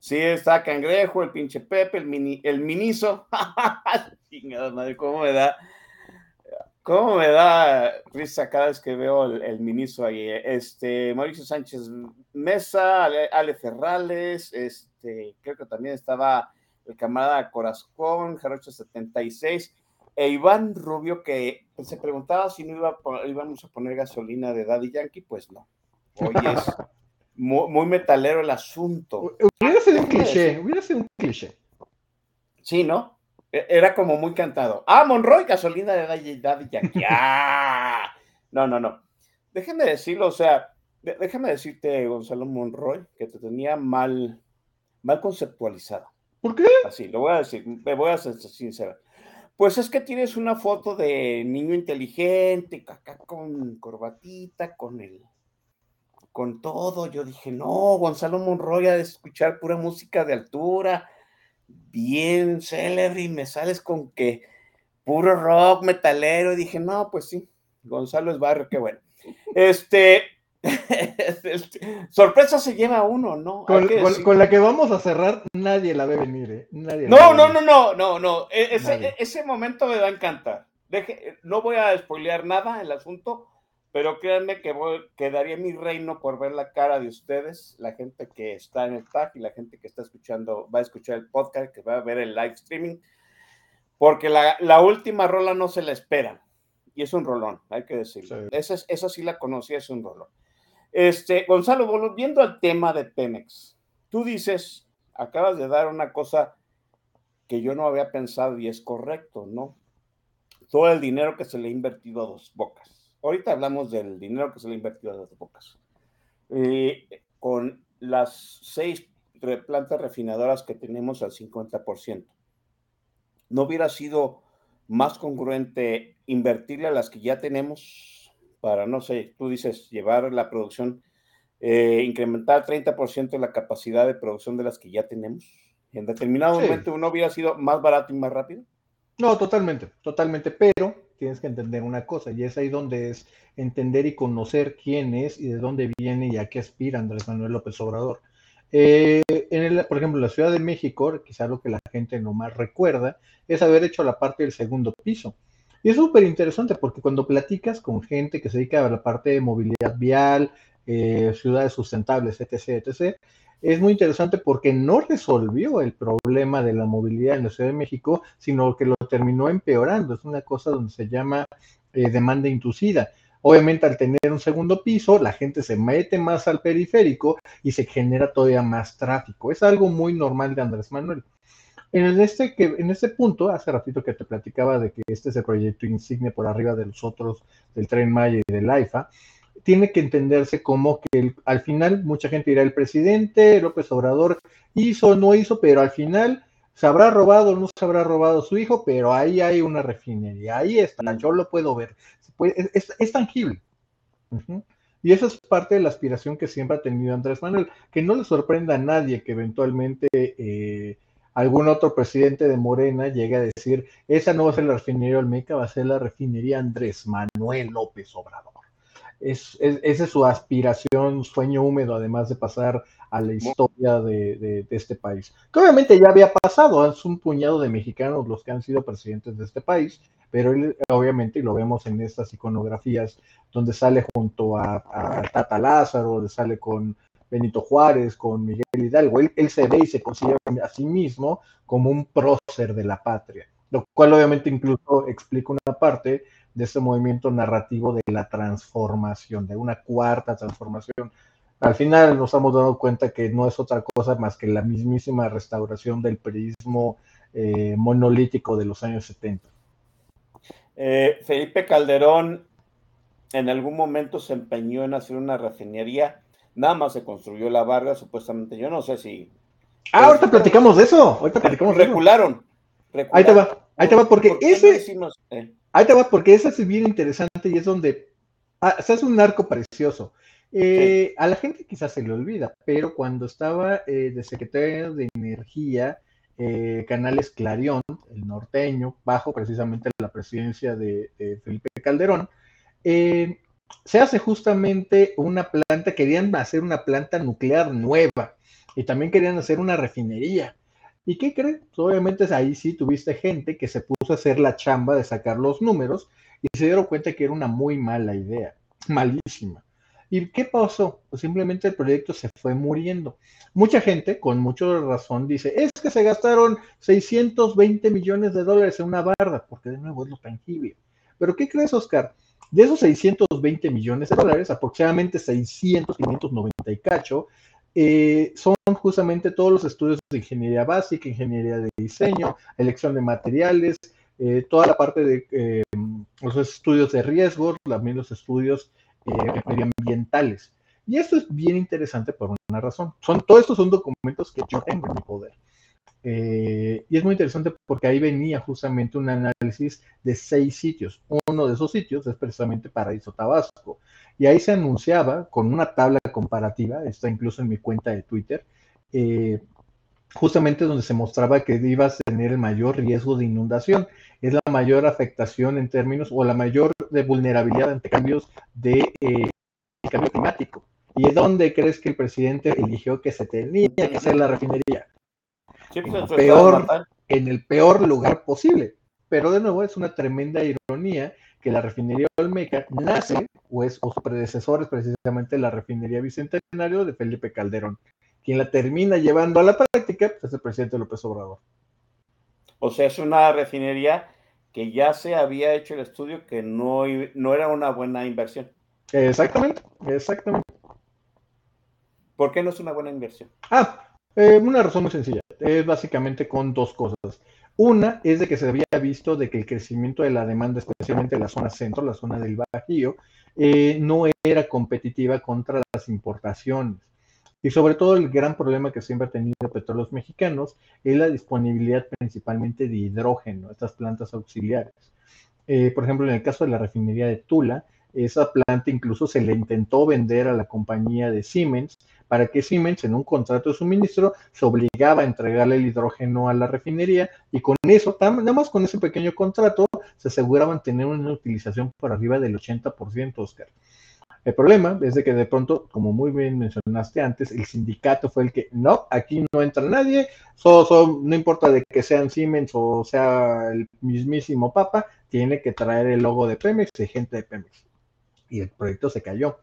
Sí, está Cangrejo, el pinche Pepe, el, mini, el Miniso. Chingada madre, cómo me da, cómo me da risa cada vez que veo el, el Miniso ahí. Este, Mauricio Sánchez Mesa, Ale, Ale Ferrales, este, creo que también estaba el camarada Corazón, Jarocho 76, e Iván Rubio, que se preguntaba si no iba a, íbamos a poner gasolina de Daddy Yankee, pues no. Hoy es muy, muy metalero el asunto. Hubiera sido un cliché, hubiera sido un cliché. Sí, ¿no? Era como muy cantado. Ah, Monroy, gasolina de Daddy, Yankee. Ah. No, no, no. Déjenme decirlo, o sea, déjame decirte, Gonzalo Monroy, que te tenía mal, mal conceptualizado. ¿Por qué? Así, lo voy a decir, me voy a ser sincero. Pues es que tienes una foto de niño inteligente, acá con corbatita, con el, con todo. Yo dije, no, Gonzalo Monroy ha de escuchar pura música de altura, bien célebre, y me sales con que puro rock metalero. Y dije, no, pues sí, Gonzalo es barrio, qué bueno. Este, sorpresa se lleva uno, ¿no? Con, con, con, la que vamos a cerrar, nadie la ve venir, ¿eh? Nadie no, no, no, no, no, no, e, ese, ese, momento me va a encantar. Deje, no voy a spoilear nada el asunto, pero créanme que voy, quedaría mi reino por ver la cara de ustedes, la gente que está en el tag y la gente que está escuchando, va a escuchar el podcast, que va a ver el live streaming, porque la, la última rola no se la espera. Y es un rolón, hay que decirlo. Sí. Esa, esa sí la conocí, es un rolón. Este, Gonzalo, volviendo al tema de Pemex, tú dices, acabas de dar una cosa que yo no había pensado y es correcto, ¿no? Todo el dinero que se le ha invertido a dos bocas. Ahorita hablamos del dinero que se le ha invertido a dos bocas. Eh, con las seis plantas refinadoras que tenemos al 50%. ¿No hubiera sido más congruente invertirle a las que ya tenemos para, no sé, tú dices, llevar la producción, eh, incrementar 30% la capacidad de producción de las que ya tenemos? ¿En determinado sí. momento uno hubiera sido más barato y más rápido? No, totalmente, totalmente, pero tienes que entender una cosa, y es ahí donde es entender y conocer quién es y de dónde viene y a qué aspira Andrés Manuel López Obrador. Eh, por ejemplo, la Ciudad de México, quizá lo que la gente no más recuerda, es haber hecho la parte del segundo piso. Y es súper interesante porque cuando platicas con gente que se dedica a la parte de movilidad vial, eh, ciudades sustentables, etc., etc., es muy interesante porque no resolvió el problema de la movilidad en la Ciudad de México, sino que lo terminó empeorando. Es una cosa donde se llama eh, demanda inducida. Obviamente al tener un segundo piso, la gente se mete más al periférico y se genera todavía más tráfico. Es algo muy normal de Andrés Manuel. En este, que, en este punto, hace ratito que te platicaba de que este es el proyecto insigne por arriba de los otros, del Tren Maya y del AIFA, tiene que entenderse como que el, al final mucha gente dirá, el presidente López Obrador hizo, no hizo, pero al final se habrá robado o no se habrá robado su hijo, pero ahí hay una refinería, ahí está, yo lo puedo ver, es, es, tangible. Y esa es parte de la aspiración que siempre ha tenido Andrés Manuel, que no le sorprenda a nadie que eventualmente eh, algún otro presidente de Morena llegue a decir, esa no va a ser la refinería Olmeca, va a ser la refinería Andrés Manuel López Obrador. Es, es, esa es su aspiración, sueño húmedo, además de pasar a la historia de, de, de, este país. Que obviamente ya había pasado, es un puñado de mexicanos los que han sido presidentes de este país, pero él obviamente, y lo vemos en estas iconografías, donde sale junto a, a Tata Lázaro, donde sale con Benito Juárez, con Miguel Hidalgo, él, él se ve y se considera a sí mismo como un prócer de la patria, lo cual obviamente incluso explica una parte de este movimiento narrativo de la transformación, de una cuarta transformación. Al final nos hemos dado cuenta que no es otra cosa más que la mismísima restauración del periodismo eh, monolítico de los años 70. Eh, Felipe Calderón en algún momento se empeñó en hacer una refinería, nada más se construyó la Varga, supuestamente, yo no sé si... Ah, ahorita platicamos de eso, ahorita platicamos recularon, Ahí te va, ahí te va, porque ¿Por ese... Decimos, eh? Ahí te va, porque ese es bien interesante y es donde ah, se hace un arco precioso. Eh, sí. A la gente quizás se le olvida, pero cuando estaba eh, de secretario de Energía, Canales Clarion, el norteño, bajo precisamente la presidencia de, de Felipe Calderón, se hace justamente una planta, querían hacer una planta nuclear nueva. y también querían hacer una refinería. ¿Y qué creen? Pues, obviamente ahí sí tuviste gente que se puso a hacer la chamba de sacar los números y se dieron cuenta que era una muy mala idea, malísima. ¿Y qué pasó? Pues simplemente el proyecto se fue muriendo. Mucha gente, con mucha razón, dice, es que se gastaron 620 millones de dólares en una barda, porque de nuevo es lo tangible. Pero ¿qué crees, Oscar? De esos 620 millones de dólares, aproximadamente 600, 590 y cacho, eh, son justamente todos los estudios de ingeniería básica, ingeniería de diseño, elección de materiales, eh, toda la parte de eh, los estudios de riesgos, también los estudios medioambientales. Y esto es bien interesante por una razón. Son, todos estos son documentos que yo tengo en mi poder. Eh, y es muy interesante porque ahí venía justamente un análisis de seis sitios. Uno de esos sitios es precisamente Paraíso Tabasco. Y ahí se anunciaba con una tabla comparativa, está incluso en mi cuenta de Twitter, eh, justamente donde se mostraba que ibas a tener el mayor riesgo de inundación. Es la mayor afectación en términos o la mayor de vulnerabilidad ante cambios de eh, cambio climático. ¿Y dónde crees que el presidente eligió que se tenía que hacer la refinería? Pues, peor, en el peor lugar posible. Pero de nuevo es una tremenda ironía que la refinería Olmeca nace, o, es, o su predecesor es precisamente la refinería Bicentenario de Felipe Calderón. Quien la termina llevando a la práctica pues, es el presidente López Obrador. O sea, es una refinería que ya se había hecho el estudio que no, no era una buena inversión. Exactamente, exactamente. ¿Por qué no es una buena inversión? Ah, eh, una razón muy sencilla. Es básicamente con dos cosas. Una es de que se había visto de que el crecimiento de la demanda, especialmente en la zona centro, la zona del Bajío, eh, no era competitiva contra las importaciones. Y sobre todo el gran problema que siempre ha tenido petróleos mexicanos es la disponibilidad principalmente de hidrógeno, estas plantas auxiliares. Eh, por ejemplo, en el caso de la refinería de Tula, esa planta incluso se le intentó vender a la compañía de Siemens para que Siemens en un contrato de suministro se obligaba a entregarle el hidrógeno a la refinería y con eso, nada más con ese pequeño contrato, se aseguraban tener una utilización por arriba del 80%, Oscar. El problema es de que de pronto, como muy bien mencionaste antes, el sindicato fue el que, no, aquí no entra nadie, solo, no importa de que sean Siemens o sea el mismísimo Papa, tiene que traer el logo de Pemex y gente de Pemex y el proyecto se cayó.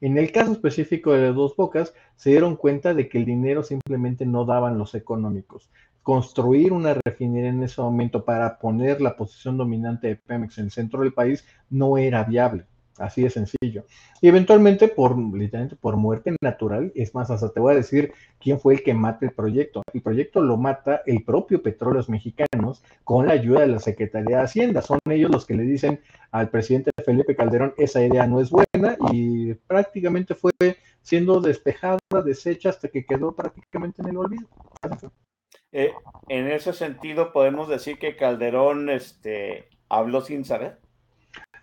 En el caso específico de Dos Bocas, se dieron cuenta de que el dinero simplemente no daban los económicos. Construir una refinería en ese momento para poner la posición dominante de Pemex en el centro del país no era viable. Así de sencillo. Y eventualmente, por literalmente por muerte natural, es más, hasta te voy a decir quién fue el que mata el proyecto. El proyecto lo mata el propio Petróleos Mexicanos con la ayuda de la Secretaría de Hacienda. Son ellos los que le dicen al presidente Felipe Calderón, esa idea no es buena y prácticamente fue siendo despejada, deshecha hasta que quedó prácticamente en el olvido. Eh, en ese sentido, podemos decir que Calderón este, habló sin saber.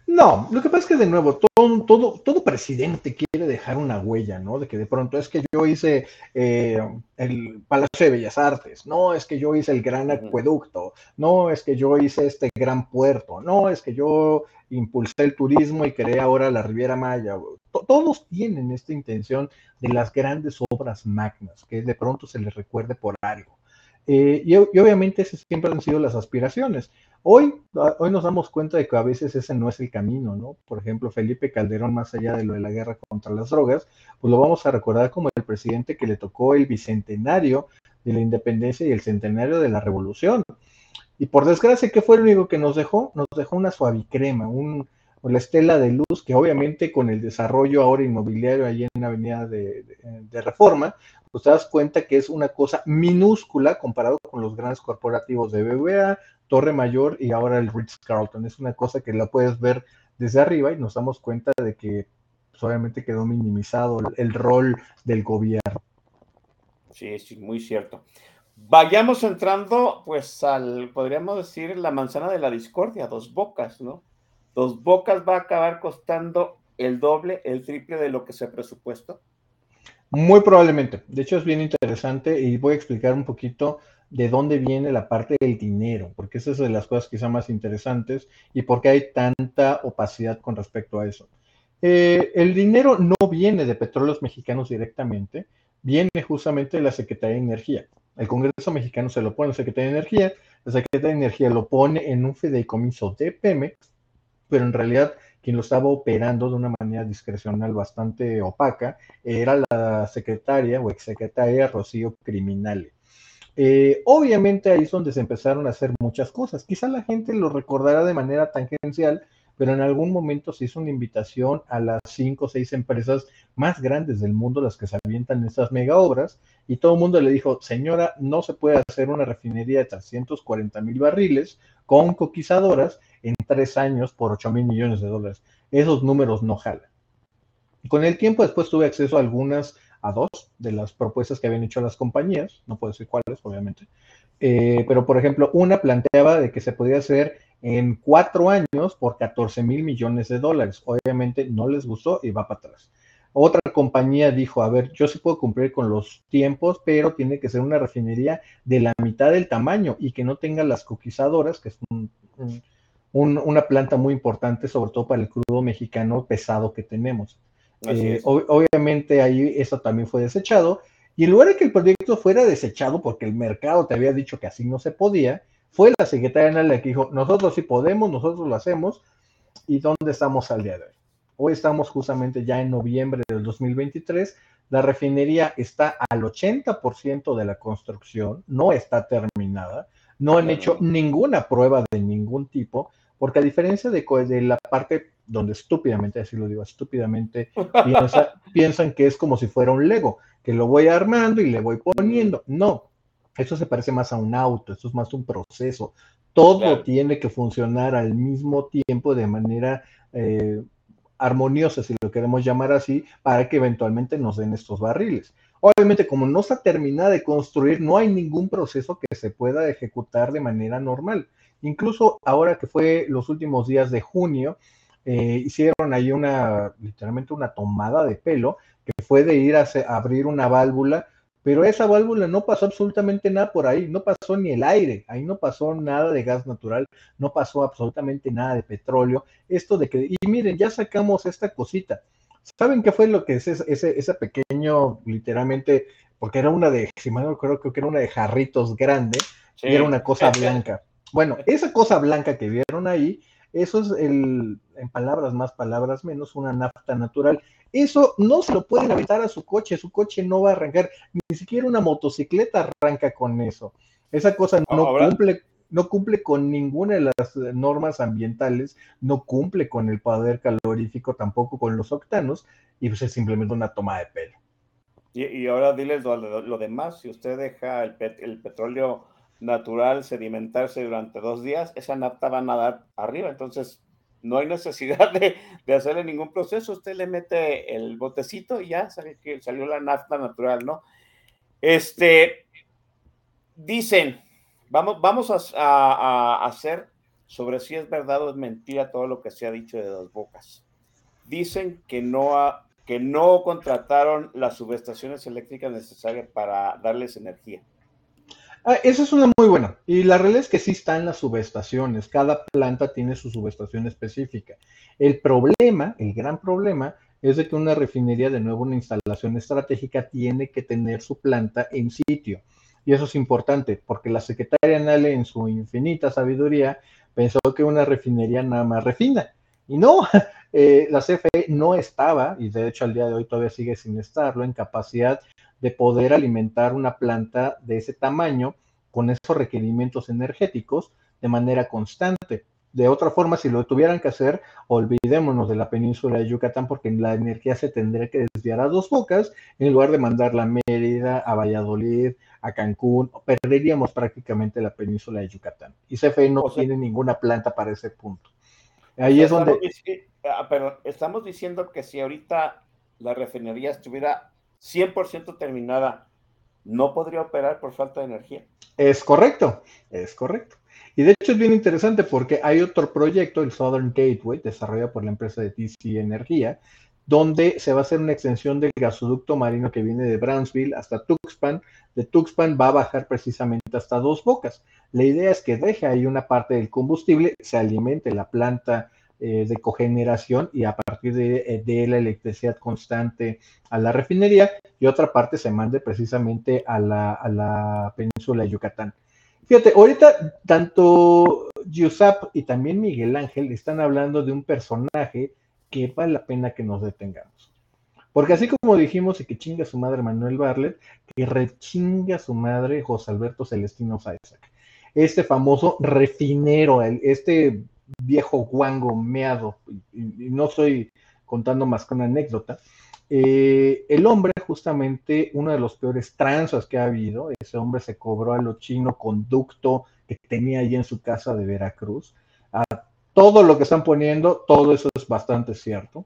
No, lo que pasa es que de nuevo, todo, todo, todo presidente quiere dejar una huella, ¿no? De que de pronto es que yo hice eh, el Palacio de Bellas Artes, no es que yo hice el gran acueducto, no es que yo hice este gran puerto, no es que yo impulsé el turismo y creé ahora la Riviera Maya. Todos tienen esta intención de las grandes obras magnas, que de pronto se les recuerde por algo. Eh, y, obviamente esas siempre han sido las aspiraciones. Hoy, ah, hoy nos damos cuenta de que a veces ese no es el camino, ¿no? Por ejemplo, Felipe Calderón, más allá de lo de la guerra contra las drogas, pues lo vamos a recordar como el presidente que le tocó el bicentenario de la independencia y el centenario de la revolución. Y por desgracia, ¿qué fue lo único que nos dejó? Nos dejó una suavicrema, un, la estela de luz que obviamente con el desarrollo ahora inmobiliario allí en la avenida de, de Reforma, pues te das cuenta que es una cosa minúscula comparado con los grandes corporativos de BBA, Torre Mayor y ahora el Ritz Carlton. Es una cosa que la puedes ver desde arriba y nos damos cuenta de que pues, obviamente quedó minimizado el, rol del gobierno. Sí, sí, muy cierto. Vayamos entrando, pues, al, podríamos decir, la manzana de la discordia, dos bocas, ¿no? Dos bocas va a acabar costando el doble, el triple de lo que se presupuesto. Muy probablemente. De hecho, es bien interesante y voy a explicar un poquito de dónde viene la parte del dinero, porque esa es de las cosas quizá más interesantes y por qué hay tanta opacidad con respecto a eso. Eh, el dinero no viene de petróleos mexicanos directamente, viene justamente de la Secretaría de Energía. El Congreso mexicano se lo pone a la Secretaría de Energía, la Secretaría de Energía lo pone en un fideicomiso de Pemex, pero en realidad quien lo estaba operando de una manera discrecional bastante opaca era la secretaria o exsecretaria Rocío Criminale. Eh, obviamente ahí es donde se empezaron a hacer muchas cosas. Quizá la gente lo recordará de manera tangencial, pero en algún momento se hizo una invitación a las cinco o seis empresas más grandes del mundo, las que se avientan estas mega obras, y todo el mundo le dijo, señora, no se puede hacer una refinería de 340 mil barriles con coquizadoras en tres años por 8 mil millones de dólares. Esos números no jalan. Con el tiempo después tuve acceso a algunas a dos de las propuestas que habían hecho las compañías, no puedo decir cuáles, obviamente, eh, pero por ejemplo, una planteaba de que se podía hacer en cuatro años por 14 mil millones de dólares. Obviamente no les gustó y va para atrás. Otra compañía dijo, a ver, yo sí puedo cumplir con los tiempos, pero tiene que ser una refinería de la mitad del tamaño y que no tenga las coquizadoras, que es una planta muy importante, sobre todo para el crudo mexicano pesado que tenemos. Eh, obviamente ahí eso también fue desechado. Y en lugar de que el proyecto fuera desechado porque el mercado te había dicho que así no se podía, fue la secretaria la que dijo, nosotros sí podemos, nosotros lo hacemos. ¿Y dónde estamos al día de hoy? Hoy estamos justamente ya en noviembre del 2023. La refinería está al 80% de la construcción, no está terminada, no han hecho ninguna prueba de ningún tipo, porque a diferencia de, de la parte donde estúpidamente, así lo digo, estúpidamente piensan que es como si fuera un Lego, que lo voy armando y le voy poniendo. No, eso se parece más a un auto, eso es más un proceso. Todo tiene que funcionar al mismo tiempo de manera eh, armoniosa, si lo queremos llamar así, para que eventualmente nos den estos barriles. Obviamente, como no está terminada de construir, no hay ningún proceso que se pueda ejecutar de manera normal. Incluso ahora que fue los últimos días de junio, eh, hicieron ahí una, literalmente una tomada de pelo, que fue de ir a, abrir una válvula, pero esa válvula no pasó absolutamente nada por ahí, no pasó ni el aire, ahí no pasó nada de gas natural, no pasó absolutamente nada de petróleo. Esto de que, y miren, ya sacamos esta cosita. ¿Saben qué fue lo que es ese, ese, pequeño, literalmente, porque era una de, si mal no creo, que era una de jarritos grande, y era una cosa blanca. Bueno, esa cosa blanca que vieron ahí eso es el, en palabras más, palabras menos, una nafta natural. Eso no se lo pueden evitar a su coche, su coche no va a arrancar, ni siquiera una motocicleta arranca con eso. Esa cosa no cumple, no cumple con ninguna de las normas ambientales, no cumple con el poder calorífico, tampoco con los octanos, y pues es simplemente una toma de pelo. Y, ahora diles lo, demás, si usted deja el, el petróleo natural sedimentarse durante dos días, esa nafta va a nadar arriba. Entonces, no hay necesidad de, hacerle ningún proceso. Usted le mete el botecito y ya sale salió la nafta natural, ¿no? Este, dicen, vamos, vamos a, hacer sobre si es verdad o es mentira todo lo que se ha dicho de dos bocas. Dicen que no, que no contrataron las subestaciones eléctricas necesarias para darles energía. Ah, esa es una muy buena. Y la realidad es que sí están las subestaciones. Cada planta tiene su subestación específica. El problema, el gran problema, es de que una refinería, de nuevo una instalación estratégica, tiene que tener su planta en sitio. Y eso es importante, porque la secretaria Nale, en su infinita sabiduría, pensó que una refinería nada más refina. Y no, eh, la CFE no estaba, y de hecho al día de hoy todavía sigue sin estarlo, en capacidad de poder alimentar una planta de ese tamaño con esos requerimientos energéticos de manera constante. De otra forma, si lo tuvieran que hacer, olvidémonos de la península de Yucatán porque la energía se tendría que desviar a dos bocas en lugar de mandarla a Mérida, a Valladolid, a Cancún. Perderíamos prácticamente la península de Yucatán. Y CFE no tiene ninguna planta para ese punto. Ahí es donde... Ah, pero estamos diciendo que si ahorita la refinería estuviera 100% terminada, no podría operar por falta de energía. Es correcto, es correcto. Y de hecho es bien interesante porque hay otro proyecto, el Southern Gateway, desarrollado por la empresa de TC Energía, donde se va a hacer una extensión del gasoducto marino que viene de Brownsville hasta Tuxpan. De Tuxpan va a bajar precisamente hasta dos bocas. La idea es que deje ahí una parte del combustible, se alimente la planta eh, de cogeneración y a partir de, de, la electricidad constante a la refinería y otra parte se mande precisamente a la, a la península de Yucatán. Fíjate, ahorita tanto Yusap y también Miguel Ángel están hablando de un personaje que vale la pena que nos detengamos. Porque así como dijimos y que chinga su madre Manuel Barlet, que rechinga su madre José Alberto Celestino Isaac. Este famoso refinero, este viejo guango meado, y, no estoy contando más que una anécdota, eh, el hombre, justamente, uno de los peores tranzas que ha habido, ese hombre se cobró a lo chino conducto que tenía allí en su casa de Veracruz. A todo lo que están poniendo, todo eso es bastante cierto.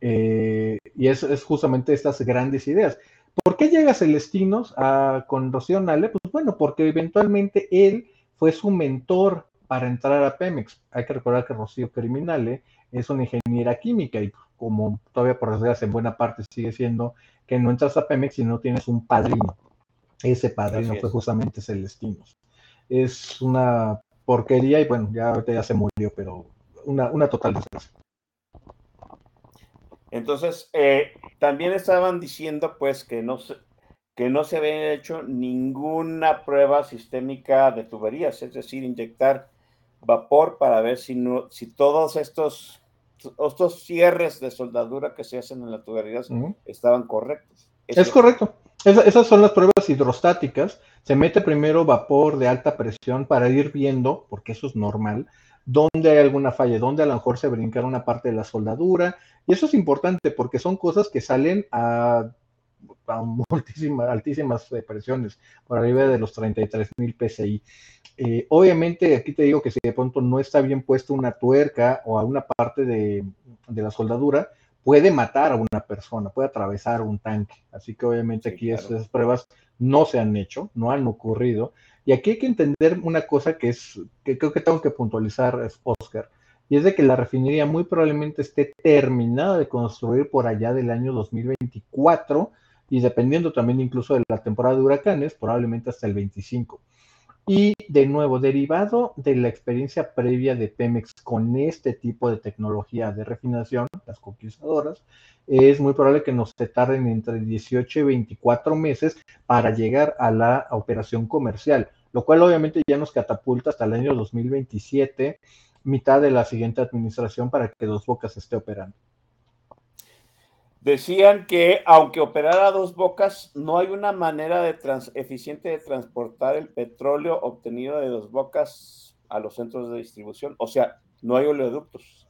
Eh, y es, justamente estas grandes ideas. ¿Por qué llega Celestinos a, con Rocío Nale? Pues bueno, porque eventualmente él fue su mentor para entrar a Pemex. Hay que recordar que Rocío Criminale es una ingeniera química y como todavía por desgracia en buena parte sigue siendo que no entras a Pemex si no tienes un padrino. Ese padrino fue justamente Celestinos. Es una porquería y bueno, ya ahorita ya se murió, pero una, una total desgracia. Entonces, eh, también estaban diciendo pues que no se, que no se había hecho ninguna prueba sistémica de tuberías, es decir, inyectar vapor para ver si, no, si todos estos, estos cierres de soldadura que se hacen en la tubería estaban correctos. Es, correcto. esas son las pruebas hidrostáticas. Se mete primero vapor de alta presión para ir viendo, porque eso es normal, dónde hay alguna falla, dónde a lo mejor se brinca una parte de la soldadura. Y eso es importante porque son cosas que salen a, a altísimas presiones, por arriba de los 33 mil PSI. Eh, obviamente, aquí te digo que si de pronto no está bien puesto una tuerca o a una parte de, la soldadura, puede matar a una persona, puede atravesar un tanque. Así que obviamente aquí esas pruebas no se han hecho, no han ocurrido. Y aquí hay que entender una cosa que es, que creo que tengo que puntualizar, Oscar, y es de que la refinería muy probablemente esté terminada de construir por allá del año 2024 y dependiendo también incluso de la temporada de huracanes, probablemente hasta el 25. Y de nuevo, derivado de la experiencia previa de Pemex con este tipo de tecnología de refinación, las conquistadoras, es muy probable que nos tarden entre 18 y 24 meses para llegar a la operación comercial, lo cual obviamente ya nos catapulta hasta el año 2027, mitad de la siguiente administración para que Dos Bocas esté operando. Decían que aunque operara dos bocas, no hay una manera de eficiente de transportar el petróleo obtenido de dos bocas a los centros de distribución. O sea, no hay oleoductos.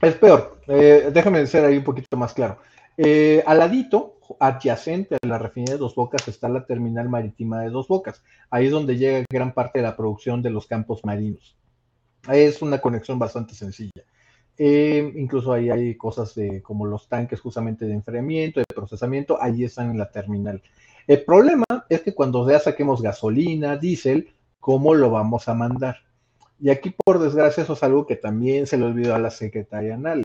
Es peor. Eh, déjame ser ahí un poquito más claro. Eh, al ladito, adyacente a la refinería de Dos Bocas, está la terminal marítima de Dos Bocas. Ahí es donde llega gran parte de la producción de los campos marinos. Es una conexión bastante sencilla. Eh, incluso ahí hay cosas de, como los tanques justamente de enfriamiento, de procesamiento, ahí están en la terminal. El problema es que cuando ya saquemos gasolina, diésel, ¿cómo lo vamos a mandar? Y aquí, por desgracia, eso es algo que también se le olvidó a la secretaria Nale,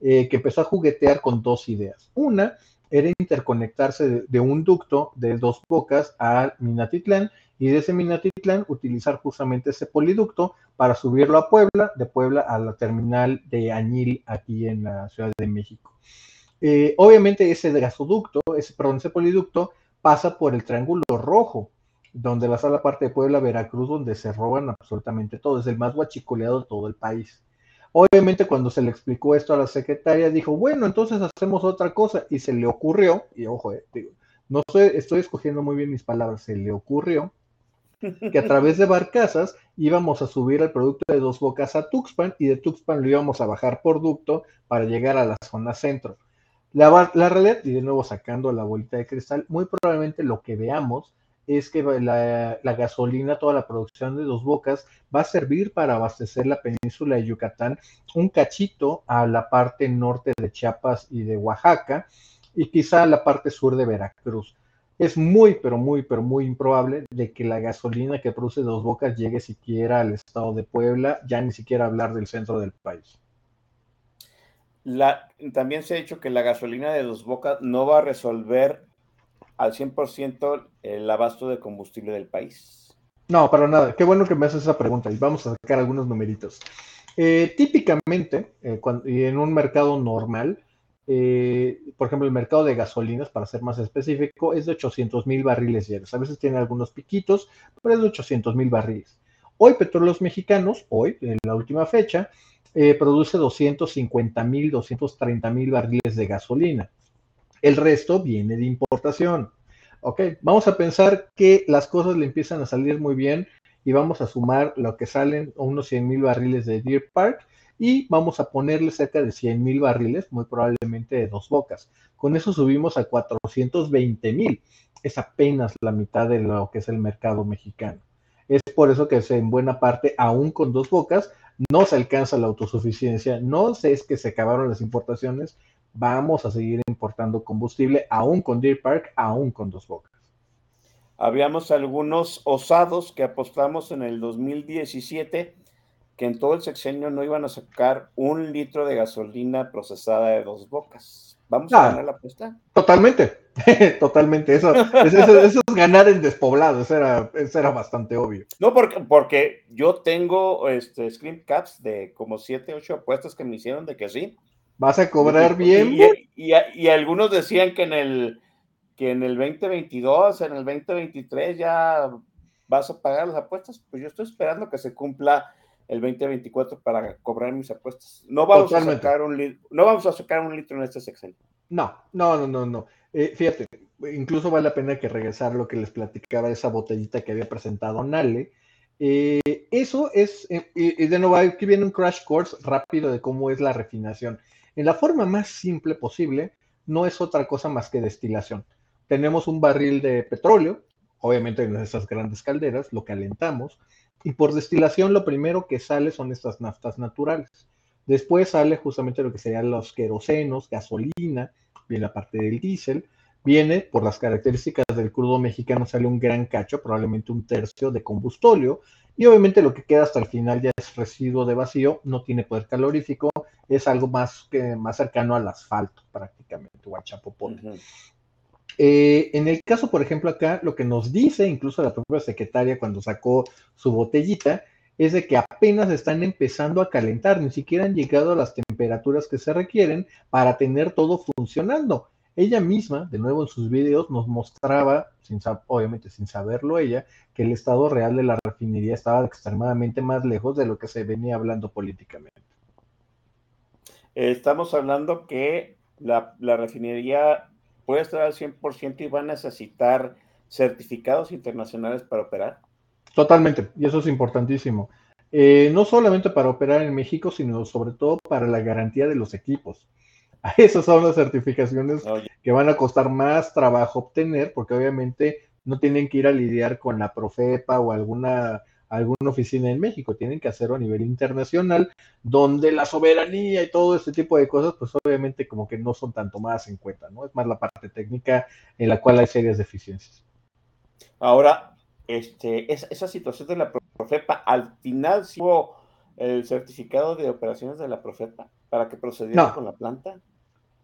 eh, que empezó a juguetear con dos ideas. Una era interconectarse de, un ducto de dos bocas a Minatitlán y de ese Minatitlán utilizar justamente ese poliducto para subirlo a Puebla, de Puebla a la terminal de Añil aquí en la Ciudad de México. Eh, obviamente ese gasoducto, ese, perdón, ese poliducto pasa por el Triángulo Rojo, donde va a la parte de Puebla, Veracruz, donde se roban absolutamente todo. Es el más guachicoleado de todo el país. Obviamente cuando se le explicó esto a la secretaria, dijo, bueno, entonces hacemos otra cosa. Y se le ocurrió, y ojo, eh, no estoy, estoy escogiendo muy bien mis palabras, se le ocurrió que a través de barcazas íbamos a subir el producto de dos bocas a Tuxpan y de Tuxpan lo íbamos a bajar por ducto para llegar a la zona centro. La, la realidad, y de nuevo sacando la bolita de cristal, muy probablemente lo que veamos es que la, gasolina, toda la producción de dos bocas, va a servir para abastecer la península de Yucatán, un cachito a la parte norte de Chiapas y de Oaxaca, y quizá a la parte sur de Veracruz. Es muy, pero muy, pero muy improbable de que la gasolina que produce dos bocas llegue siquiera al estado de Puebla, ya ni siquiera hablar del centro del país. La, también se ha dicho que la gasolina de dos bocas no va a resolver al 100% el abasto de combustible del país? No, para nada. Qué bueno que me haces esa pregunta y vamos a sacar algunos numeritos. Eh, típicamente, eh, y en un mercado normal, eh, por ejemplo, el mercado de gasolinas, para ser más específico, es de 800 mil barriles diarios. A veces tiene algunos piquitos, pero es de 800 mil barriles. Hoy Petróleos Mexicanos, hoy, en la última fecha, produce 250 mil, 230 mil barriles de gasolina. El resto viene de importación. Ok, vamos a pensar que las cosas le empiezan a salir muy bien y vamos a sumar lo que salen unos 100 mil barriles de Deer Park y vamos a ponerle cerca de 100 mil barriles, muy probablemente de dos bocas. Con eso subimos a 420 mil. Es apenas la mitad de lo que es el mercado mexicano. Es por eso que en buena parte, aún con dos bocas, no se alcanza la autosuficiencia, no sé es que se acabaron las importaciones, vamos a seguir importando combustible, aún con Deer Park, aún con dos bocas. Habíamos algunos osados que apostamos en el 2017 que en todo el sexenio no iban a sacar un litro de gasolina procesada de dos bocas. ¿Vamos a ah, ganar la apuesta? Totalmente, totalmente. Eso, es ganar en despoblado, eso era, era bastante obvio. No, porque, porque yo tengo este, screen caps de como siete, ocho apuestas que me hicieron de que sí. ¿Vas a cobrar bien? Y, algunos decían que en el que en el 2022, en el 2023 ya vas a pagar las apuestas. Pues yo estoy esperando que se cumpla el 2024 para cobrar mis apuestas. No vamos a sacar un litro, no vamos a sacar un litro en este sexenio. No, no, no, no, no. Eh, fíjate, incluso vale la pena que regresar lo que les platicaba esa botellita que había presentado Nale. Eh, eso es, eh, y de nuevo aquí viene un crash course rápido de cómo es la refinación. En la forma más simple posible, no es otra cosa más que destilación. Tenemos un barril de petróleo, obviamente en esas grandes calderas, lo calentamos, y por destilación lo primero que sale son estas naftas naturales. Después sale justamente lo que serían los querosenos, gasolina, viene la parte del diésel, viene por las características del crudo mexicano, sale un gran cacho, probablemente un tercio de combustóleo, y obviamente lo que queda hasta el final ya es residuo de vacío, no tiene poder calorífico, es algo más, que, más cercano al asfalto prácticamente, o al chapopón. Eh, en el caso, por ejemplo, acá, lo que nos dice incluso la propia secretaria cuando sacó su botellita, es de que apenas están empezando a calentar, ni siquiera han llegado a las temperaturas que se requieren para tener todo funcionando. Ella misma, de nuevo en sus videos, nos mostraba, obviamente sin saberlo ella, que el estado real de la refinería estaba extremadamente más lejos de lo que se venía hablando políticamente. Estamos hablando que la, refinería puede estar al 100% y va a necesitar certificados internacionales para operar. Totalmente, y eso es importantísimo. Eh, no solamente para operar en México, sino sobre todo para la garantía de los equipos. Esas son las certificaciones que van a costar más trabajo obtener, porque obviamente no tienen que ir a lidiar con la Profepa o alguna, alguna oficina en México, tienen que hacerlo a nivel internacional, donde la soberanía y todo este tipo de cosas, pues obviamente como que no son tanto más en cuenta, ¿no? Es más la parte técnica en la cual hay serias deficiencias. Ahora, este, esa situación de la Profepa, al final sí hubo el certificado de operaciones de la Profepa para que procediera con la planta.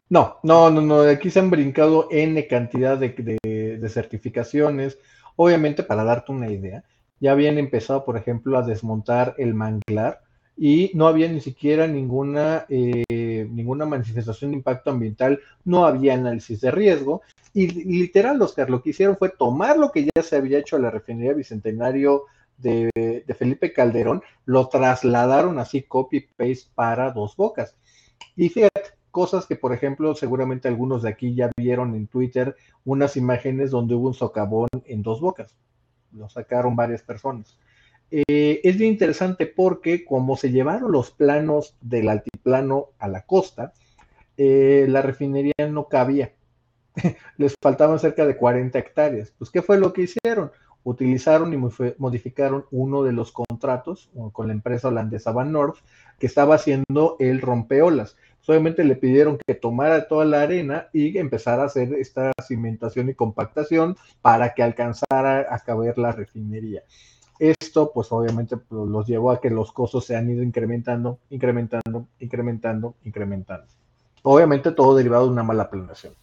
No, no, no, no. Aquí se han brincado N cantidad de, certificaciones. Obviamente, para darte una idea, ya habían empezado, por ejemplo, a desmontar el manglar y no había ni siquiera ninguna, eh, ninguna manifestación de impacto ambiental, no había análisis de riesgo. Y, literal, Oscar, lo que hicieron fue tomar lo que ya se había hecho a la refinería Bicentenario de, de Felipe Calderón, lo trasladaron así copy-paste para dos bocas. Y fíjate, cosas que, por ejemplo, seguramente algunos de aquí ya vieron en Twitter unas imágenes donde hubo un socavón en dos bocas. Lo sacaron varias personas. Eh, es bien interesante porque como se llevaron los planos del altiplano a la costa, eh, la refinería no cabía. Les faltaban cerca de 40 hectáreas. Pues, ¿qué fue lo que hicieron? Utilizaron y modificaron uno de los contratos con la empresa holandesa Van North que estaba haciendo el rompeolas solamente le pidieron que tomara toda la arena y empezara a hacer esta cimentación y compactación para que alcanzara a caber la refinería. Esto, pues obviamente, pues, los llevó a que los costos se han ido incrementando, incrementando, incrementando, incrementando. Obviamente todo derivado de una mala planeación.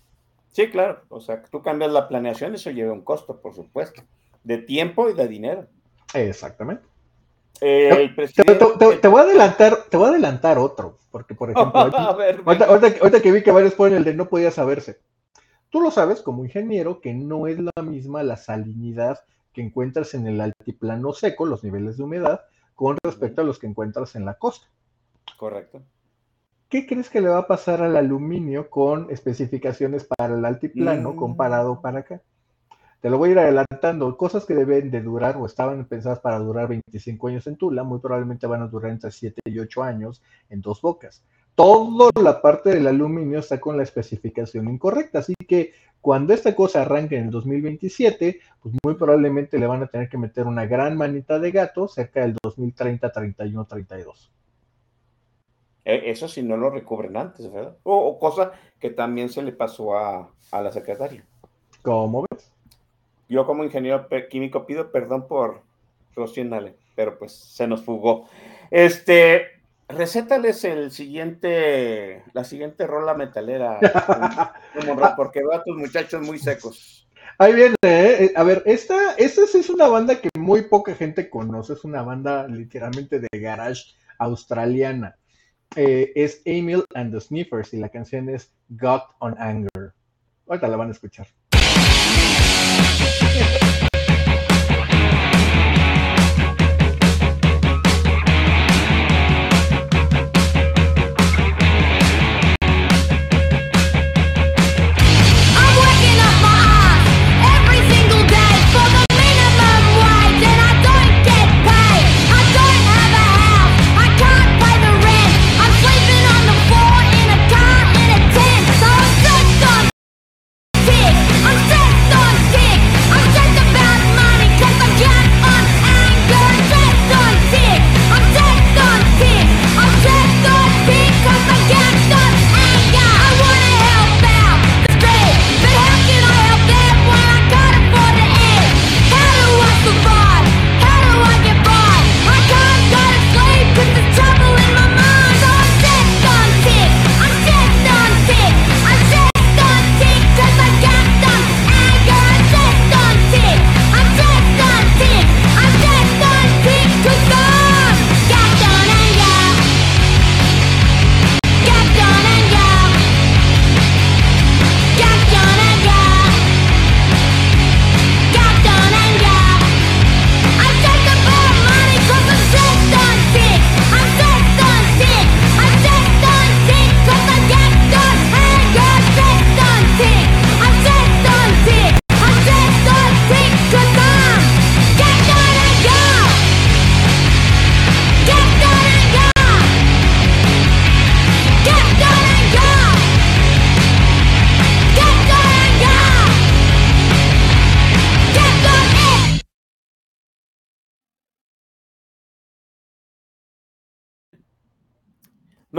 Sí, claro. O sea, tú cambias la planeación, eso lleva un costo, por supuesto, de tiempo y de dinero. Exactamente. El presidente... te, voy a adelantar, te voy a adelantar otro, porque por ejemplo, ahorita, que vi que varios ponen el de no podía saberse. Tú lo sabes como ingeniero que no es la misma la salinidad que encuentras en el altiplano seco, los niveles de humedad, con respecto a los que encuentras en la costa. Correcto. ¿Qué crees que le va a pasar al aluminio con especificaciones para el altiplano mm. comparado para acá? Te lo voy a ir adelantando. Cosas que deben de durar o estaban pensadas para durar 25 años en Tula, muy probablemente van a durar entre 7 y 8 años en dos bocas. Toda la parte del aluminio está con la especificación incorrecta, así que cuando esta cosa arranque en el 2027, pues muy probablemente le van a tener que meter una gran manita de gato cerca del 2030, 31, 32. Eso si no lo recubren antes, ¿verdad? O, cosa que también se le pasó a, a la secretaria. ¿Cómo ves? Yo como ingeniero químico pido perdón por Rocienale, pero pues se nos fugó. Este, recétales el siguiente, la siguiente rola metalera, porque veo a tus muchachos muy secos. Ahí viene, ¿eh? a ver, esta, esta es una banda que muy poca gente conoce, es una banda literalmente de garage australiana. Eh, es Emil and the Sniffers y la canción es Got on Anger. Ahorita la van a escuchar.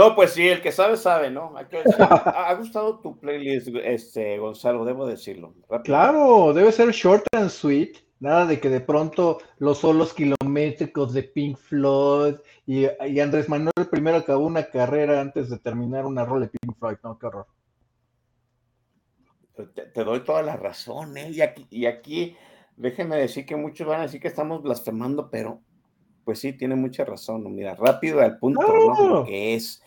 No, pues sí, el que sabe, sabe, ¿no? ha, gustado tu playlist, este, Gonzalo, debo decirlo. Claro, debe ser short and sweet. Nada de que de pronto los solos kilométricos de Pink Floyd y, Andrés Manuel primero acabó una carrera antes de terminar una rol de Pink Floyd, no, qué horror. Te, doy toda la razón, ¿eh? Y aquí, y aquí, déjenme decir que muchos van a decir que estamos blasfemando, pero pues sí, tiene mucha razón. Mira, rápido al punto, ¿no? Lo que es.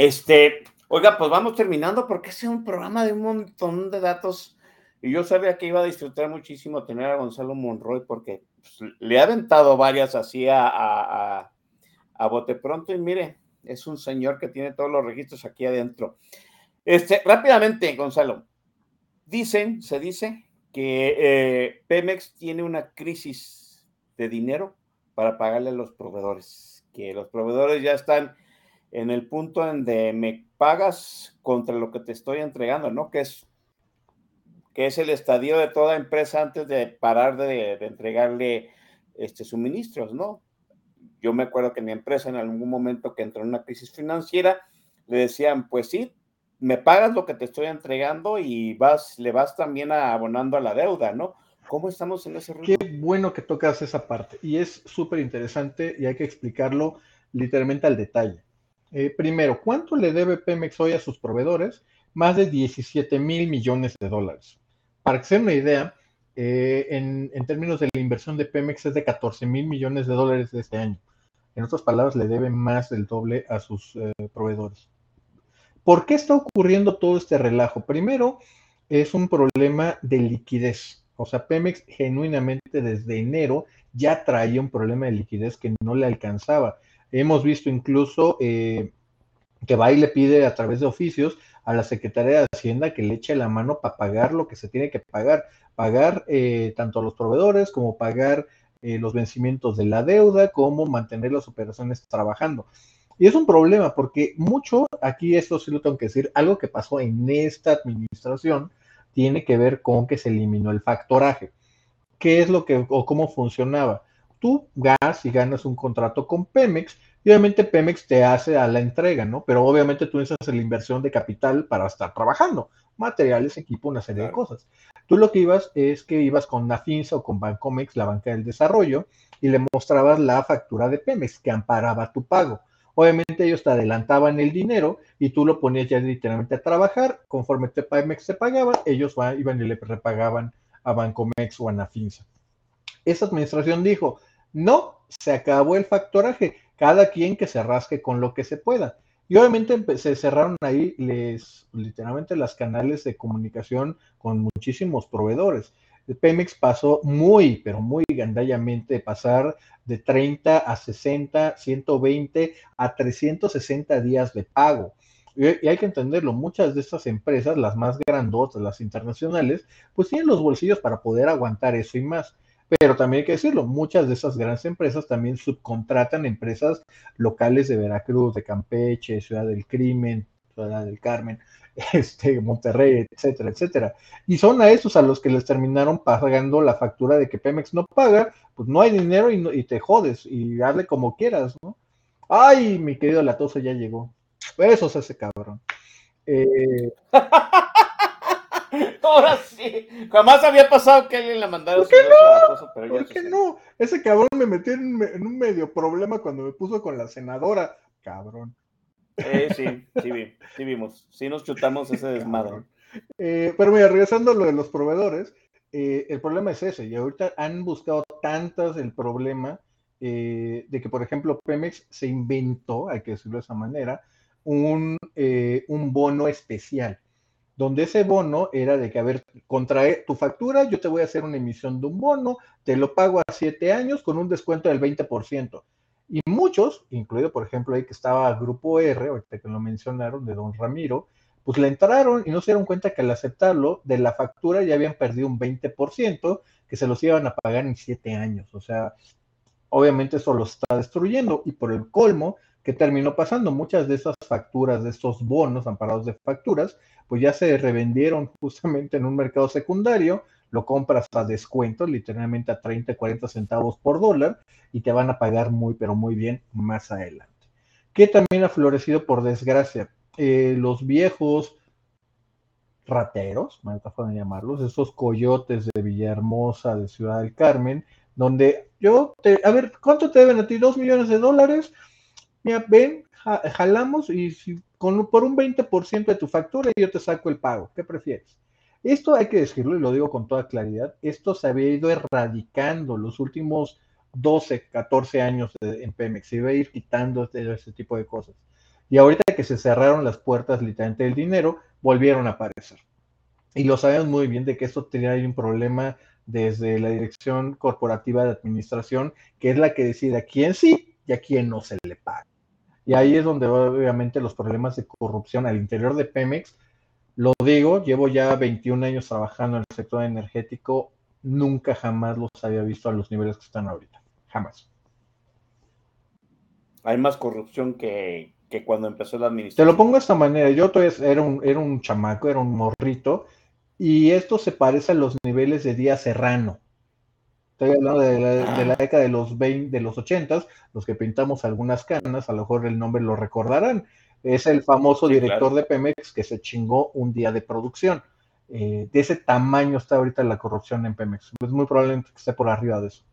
Este, oiga, pues vamos terminando porque es un programa de un montón de datos. Y yo sabía que iba a disfrutar muchísimo tener a Gonzalo Monroy porque pues, le ha aventado varias así a, a, a, bote pronto. Y mire, es un señor que tiene todos los registros aquí adentro. Este, rápidamente, Gonzalo. Dicen, se dice que eh, Pemex tiene una crisis de dinero para pagarle a los proveedores, que los proveedores ya están en el punto en donde me pagas contra lo que te estoy entregando, ¿no? Que es, que es el estadio de toda empresa antes de parar de, entregarle este, suministros, ¿no? Yo me acuerdo que mi empresa en algún momento que entró en una crisis financiera, le decían, pues sí, me pagas lo que te estoy entregando y vas, le vas también abonando a la deuda, ¿no? ¿Cómo estamos en ese Qué bueno que tocas esa parte y es súper interesante y hay que explicarlo literalmente al detalle. Eh, primero, ¿cuánto le debe Pemex hoy a sus proveedores? Más de 17 mil millones de dólares. Para que se una idea, eh, en, en, términos de la inversión de Pemex es de 14 mil millones de dólares de este año. En otras palabras, le debe más del doble a sus eh, proveedores. ¿Por qué está ocurriendo todo este relajo? Primero, es un problema de liquidez. O sea, Pemex genuinamente desde enero ya traía un problema de liquidez que no le alcanzaba. Hemos visto incluso eh, que va y le pide a través de oficios a la Secretaría de Hacienda que le eche la mano para pagar lo que se tiene que pagar, pagar eh, tanto a los proveedores como pagar eh, los vencimientos de la deuda, como mantener las operaciones trabajando. Y es un problema porque mucho, aquí esto sí lo tengo que decir, algo que pasó en esta administración tiene que ver con que se eliminó el factoraje. ¿Qué es lo que o cómo funcionaba? Tú gas y ganas un contrato con Pemex y obviamente Pemex te hace a la entrega, ¿no? Pero obviamente tú necesitas la inversión de capital para estar trabajando, materiales, equipo, una serie de cosas. Tú lo que ibas es que ibas con Nafinsa o con Bancomex, la banca del desarrollo, y le mostrabas la factura de Pemex que amparaba tu pago. Obviamente ellos te adelantaban el dinero y tú lo ponías ya literalmente a trabajar. Conforme te Pemex te pagaba, ellos iban y le repagaban a Bancomex o a Nafinsa. Esa administración dijo, no, se acabó el factoraje, cada quien que se rasque con lo que se pueda. Y obviamente se cerraron ahí les, literalmente las canales de comunicación con muchísimos proveedores. Pemex pasó muy, pero muy gandallamente de pasar de 30 a 60, 120 a 360 días de pago. Y hay que entenderlo, muchas de estas empresas, las más grandotas, las internacionales, pues tienen los bolsillos para poder aguantar eso y más. Pero también hay que decirlo, muchas de esas grandes empresas también subcontratan empresas locales de Veracruz, de Campeche, Ciudad del Crimen, Ciudad del Carmen, este, Monterrey, etcétera, etcétera. Y son a esos a los que les terminaron pagando la factura de que Pemex no paga, pues no hay dinero y, y te jodes y darle como quieras, ¿no? Ay, mi querido Latoso ya llegó. Eso es ese cabrón. Eh... Ahora sí. Jamás había pasado que alguien la mandara ¿Por qué no? ¿Por qué no? Ese cabrón me metió en, un medio problema cuando me puso con la senadora. Cabrón. Eh, sí, sí, sí vimos. Sí nos chutamos ese desmadre. Eh, pero mira, regresando a lo de los proveedores, eh, el problema es ese. Y ahorita han buscado tantas el problema eh, de que, por ejemplo, Pemex se inventó, hay que decirlo de esa manera, un, un bono especial donde ese bono era de que, a ver, contrae tu factura, yo te voy a hacer una emisión de un bono, te lo pago a siete años con un descuento del 20%. Y muchos, incluido por ejemplo ahí que estaba Grupo R, ahorita que lo mencionaron, de don Ramiro, pues le entraron y no se dieron cuenta que al aceptarlo, de la factura ya habían perdido un 20%, que se los iban a pagar en siete años. O sea, obviamente eso lo está destruyendo. Y por el colmo, ¿qué terminó pasando? Muchas de esas facturas, de estos bonos amparados de facturas, pues ya se revendieron justamente en un mercado secundario, lo compras a descuento, literalmente a 30, 40 centavos por dólar, y te van a pagar muy, pero muy bien más adelante. Que también ha florecido por desgracia. Eh, los viejos rateros, me de llamarlos, esos coyotes de Villahermosa, de Ciudad del Carmen, donde yo, te, a ver, ¿cuánto te deben a ti? ¿Dos millones de dólares? Mira, ven, jalamos y si con, por un 20% de tu factura yo te saco el pago. ¿Qué prefieres? Esto hay que decirlo y lo digo con toda claridad. Esto se había ido erradicando los últimos 12, 14 años en Pemex. Se iba a ir quitando este, este, tipo de cosas. Y ahorita que se cerraron las puertas literalmente del dinero, volvieron a aparecer. Y lo sabemos muy bien de que esto tenía un problema desde la dirección corporativa de administración, que es la que decide a quién sí y a quién no se le paga. Y ahí es donde obviamente los problemas de corrupción al interior de Pemex, lo digo, llevo ya 21 años trabajando en el sector energético, nunca jamás los había visto a los niveles que están ahorita, jamás. Hay más corrupción que, cuando empezó la administración. Te lo pongo de esta manera, yo todavía era un, era un chamaco, era un morrito, y esto se parece a los niveles de Día Serrano. Estoy hablando de la, década de los 20, de los 80, los que pintamos algunas canas, a lo mejor el nombre lo recordarán. Es el famoso director de Pemex que se chingó un día de producción. Eh, de ese tamaño está ahorita la corrupción en Pemex. Es muy probablemente que esté por arriba de eso.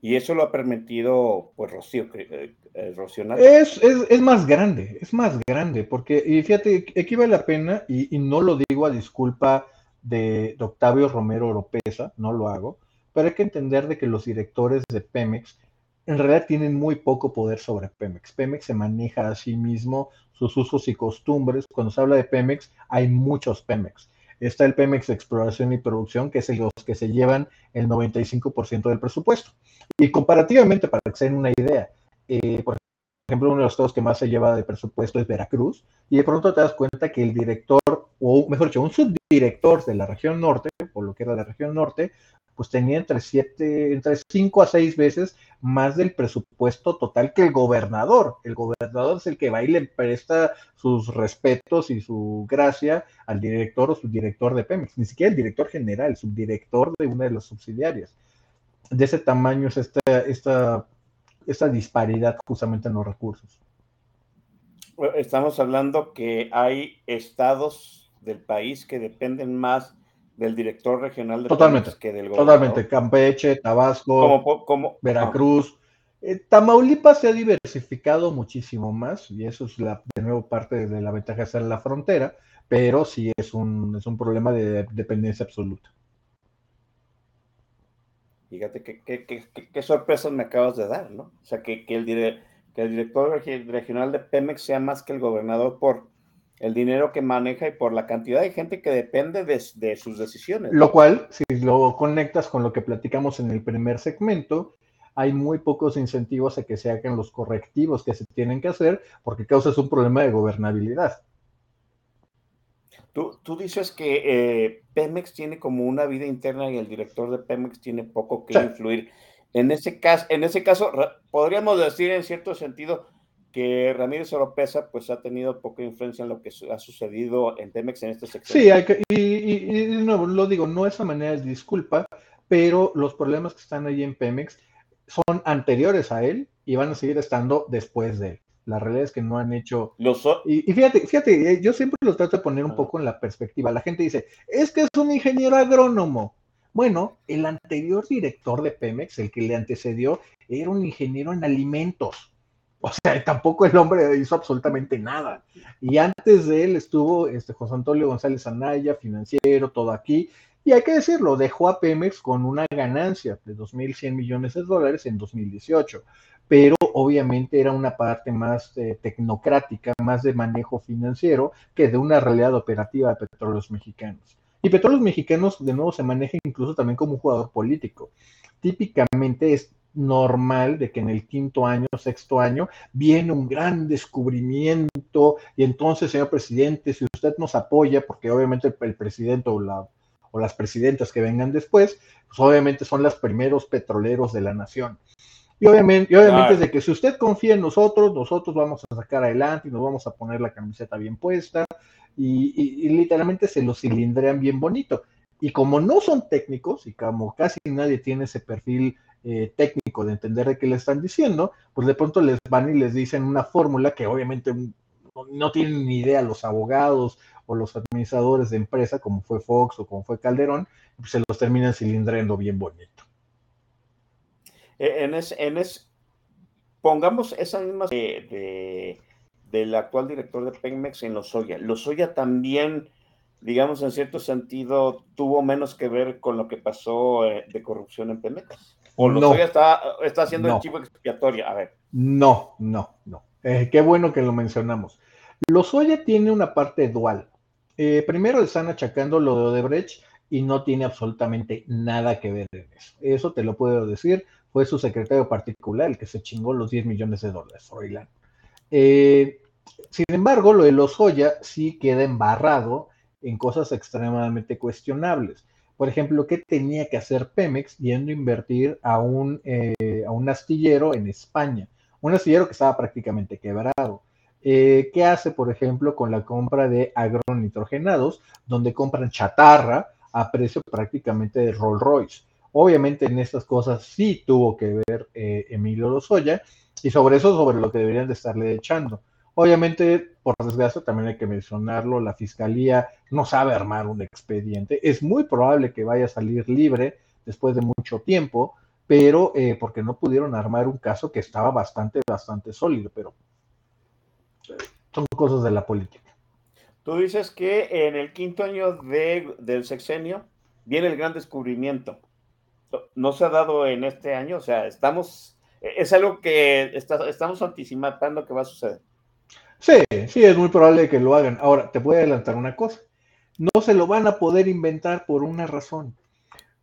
Y eso lo ha permitido, pues, Rocío, eh, eh es, es, más grande, es más grande, porque, y fíjate, aquí vale la pena, y, y no lo digo a disculpa de, Octavio Romero Oropesa, no lo hago, pero hay que entender de que los directores de Pemex en realidad tienen muy poco poder sobre Pemex. Pemex se maneja a sí mismo sus usos y costumbres. Cuando se habla de Pemex, hay muchos Pemex. Está el Pemex de Exploración y Producción, que es los que se llevan el 95% del presupuesto. Y comparativamente, para que se den una idea, eh, por ejemplo, uno de los estados que más se lleva de presupuesto es Veracruz, y de pronto te das cuenta que el director, o mejor dicho, un subdirector de la región norte, por lo que era la región norte, pues tenía entre siete, entre cinco a seis veces más del presupuesto total que el gobernador. El gobernador es el que va y le presta sus respetos y su gracia al director o subdirector de Pemex, ni siquiera el director general, el subdirector de una de las subsidiarias. De ese tamaño es esta, esta, esta disparidad justamente en los recursos. Estamos hablando que hay estados del país que dependen más del director regional de totalmente, que del gobernador. Totalmente, Campeche, Tabasco, Veracruz. Eh, Tamaulipas se ha diversificado muchísimo más y eso es la, de nuevo parte de la ventaja de estar en la frontera, pero sí es un, es un problema de dependencia absoluta. Fíjate qué, qué, qué sorpresas me acabas de dar, ¿no? O sea, que, que, el, que director regional de Pemex sea más que el gobernador por, el dinero que maneja y por la cantidad de gente que depende de, de, sus decisiones. Lo cual, si lo conectas con lo que platicamos en el primer segmento, hay muy pocos incentivos a que se hagan los correctivos que se tienen que hacer porque causas un problema de gobernabilidad. Tú, tú dices que eh, Pemex tiene como una vida interna y el director de Pemex tiene poco que sí. influir. En ese, caso, en ese caso, podríamos decir en cierto sentido, que Ramírez Oropesa pues ha tenido poca influencia en lo que ha sucedido en Pemex en este sector. Sí, hay que, y, y, y de nuevo, lo digo, no esa manera es disculpa, pero los problemas que están ahí en Pemex son anteriores a él y van a seguir estando después de él. La realidad es que no han hecho. Los... Y, y, fíjate, fíjate, eh, yo siempre lo trato de poner un poco en la perspectiva. La gente dice, es que es un ingeniero agrónomo. Bueno, el anterior director de Pemex, el que le antecedió, era un ingeniero en alimentos. O sea, tampoco el hombre hizo absolutamente nada. Y antes de él estuvo este José Antonio González Anaya, financiero, todo aquí. Y hay que decirlo, dejó a Pemex con una ganancia de 2.100 millones de dólares en 2018. Pero obviamente era una parte más eh, tecnocrática, más de manejo financiero que de una realidad operativa de petróleos mexicanos. Y petróleos mexicanos, de nuevo, se maneja incluso también como un jugador político. Típicamente es normal de que en el quinto año, sexto año, viene un gran descubrimiento y entonces, señor presidente, si usted nos apoya, porque obviamente el, presidente o, o, las presidentas que vengan después, pues obviamente son los primeros petroleros de la nación. Y obviamente, y obviamente es de que si usted confía en nosotros, nosotros vamos a sacar adelante y nos vamos a poner la camiseta bien puesta y, y, y literalmente se lo cilindrean bien bonito. Y como no son técnicos y como casi nadie tiene ese perfil eh, técnico de entender de qué le están diciendo, pues de pronto les van y les dicen una fórmula que obviamente no tienen ni idea los abogados o los administradores de empresa, como fue Fox o como fue Calderón, pues se los terminan cilindrando bien bonito. En es, en es, pongamos esa misma de, de, del actual director de Pemex en Lozoya. Lozoya también digamos, en cierto sentido, tuvo menos que ver con lo que pasó eh, de corrupción en Pemex. O no, está, está haciendo no. el chivo expiatorio. A ver. No, no, no. Eh, qué bueno que lo mencionamos. Lozoya tiene una parte dual. Eh, primero le están achacando lo de Odebrecht y no tiene absolutamente nada que ver en eso. Eso te lo puedo decir. Fue su secretario particular el que se chingó los 10 millones de dólares, Froilán. Eh, sin embargo, lo de Lozoya sí queda embarrado en cosas extremadamente cuestionables. Por ejemplo, ¿qué tenía que hacer Pemex yendo a invertir a un, eh, a un astillero en España? Un astillero que estaba prácticamente quebrado. Eh, ¿Qué hace, por ejemplo, con la compra de agronitrogenados, donde compran chatarra a precio prácticamente de Rolls Royce? Obviamente en estas cosas sí tuvo que ver eh, Emilio Lozoya y sobre eso sobre lo que deberían de estarle echando. Obviamente, por desgracia, también hay que mencionarlo, la fiscalía no sabe armar un expediente. Es muy probable que vaya a salir libre después de mucho tiempo, pero eh, porque no pudieron armar un caso que estaba bastante, bastante sólido, pero son cosas de la política. Tú dices que en el quinto año de, del sexenio viene el gran descubrimiento. No se ha dado en este año, o sea, estamos, es algo que está, estamos anticipando que va a suceder. Sí, sí, es muy probable que lo hagan. Ahora, te voy a adelantar una cosa. No se lo van a poder inventar por una razón.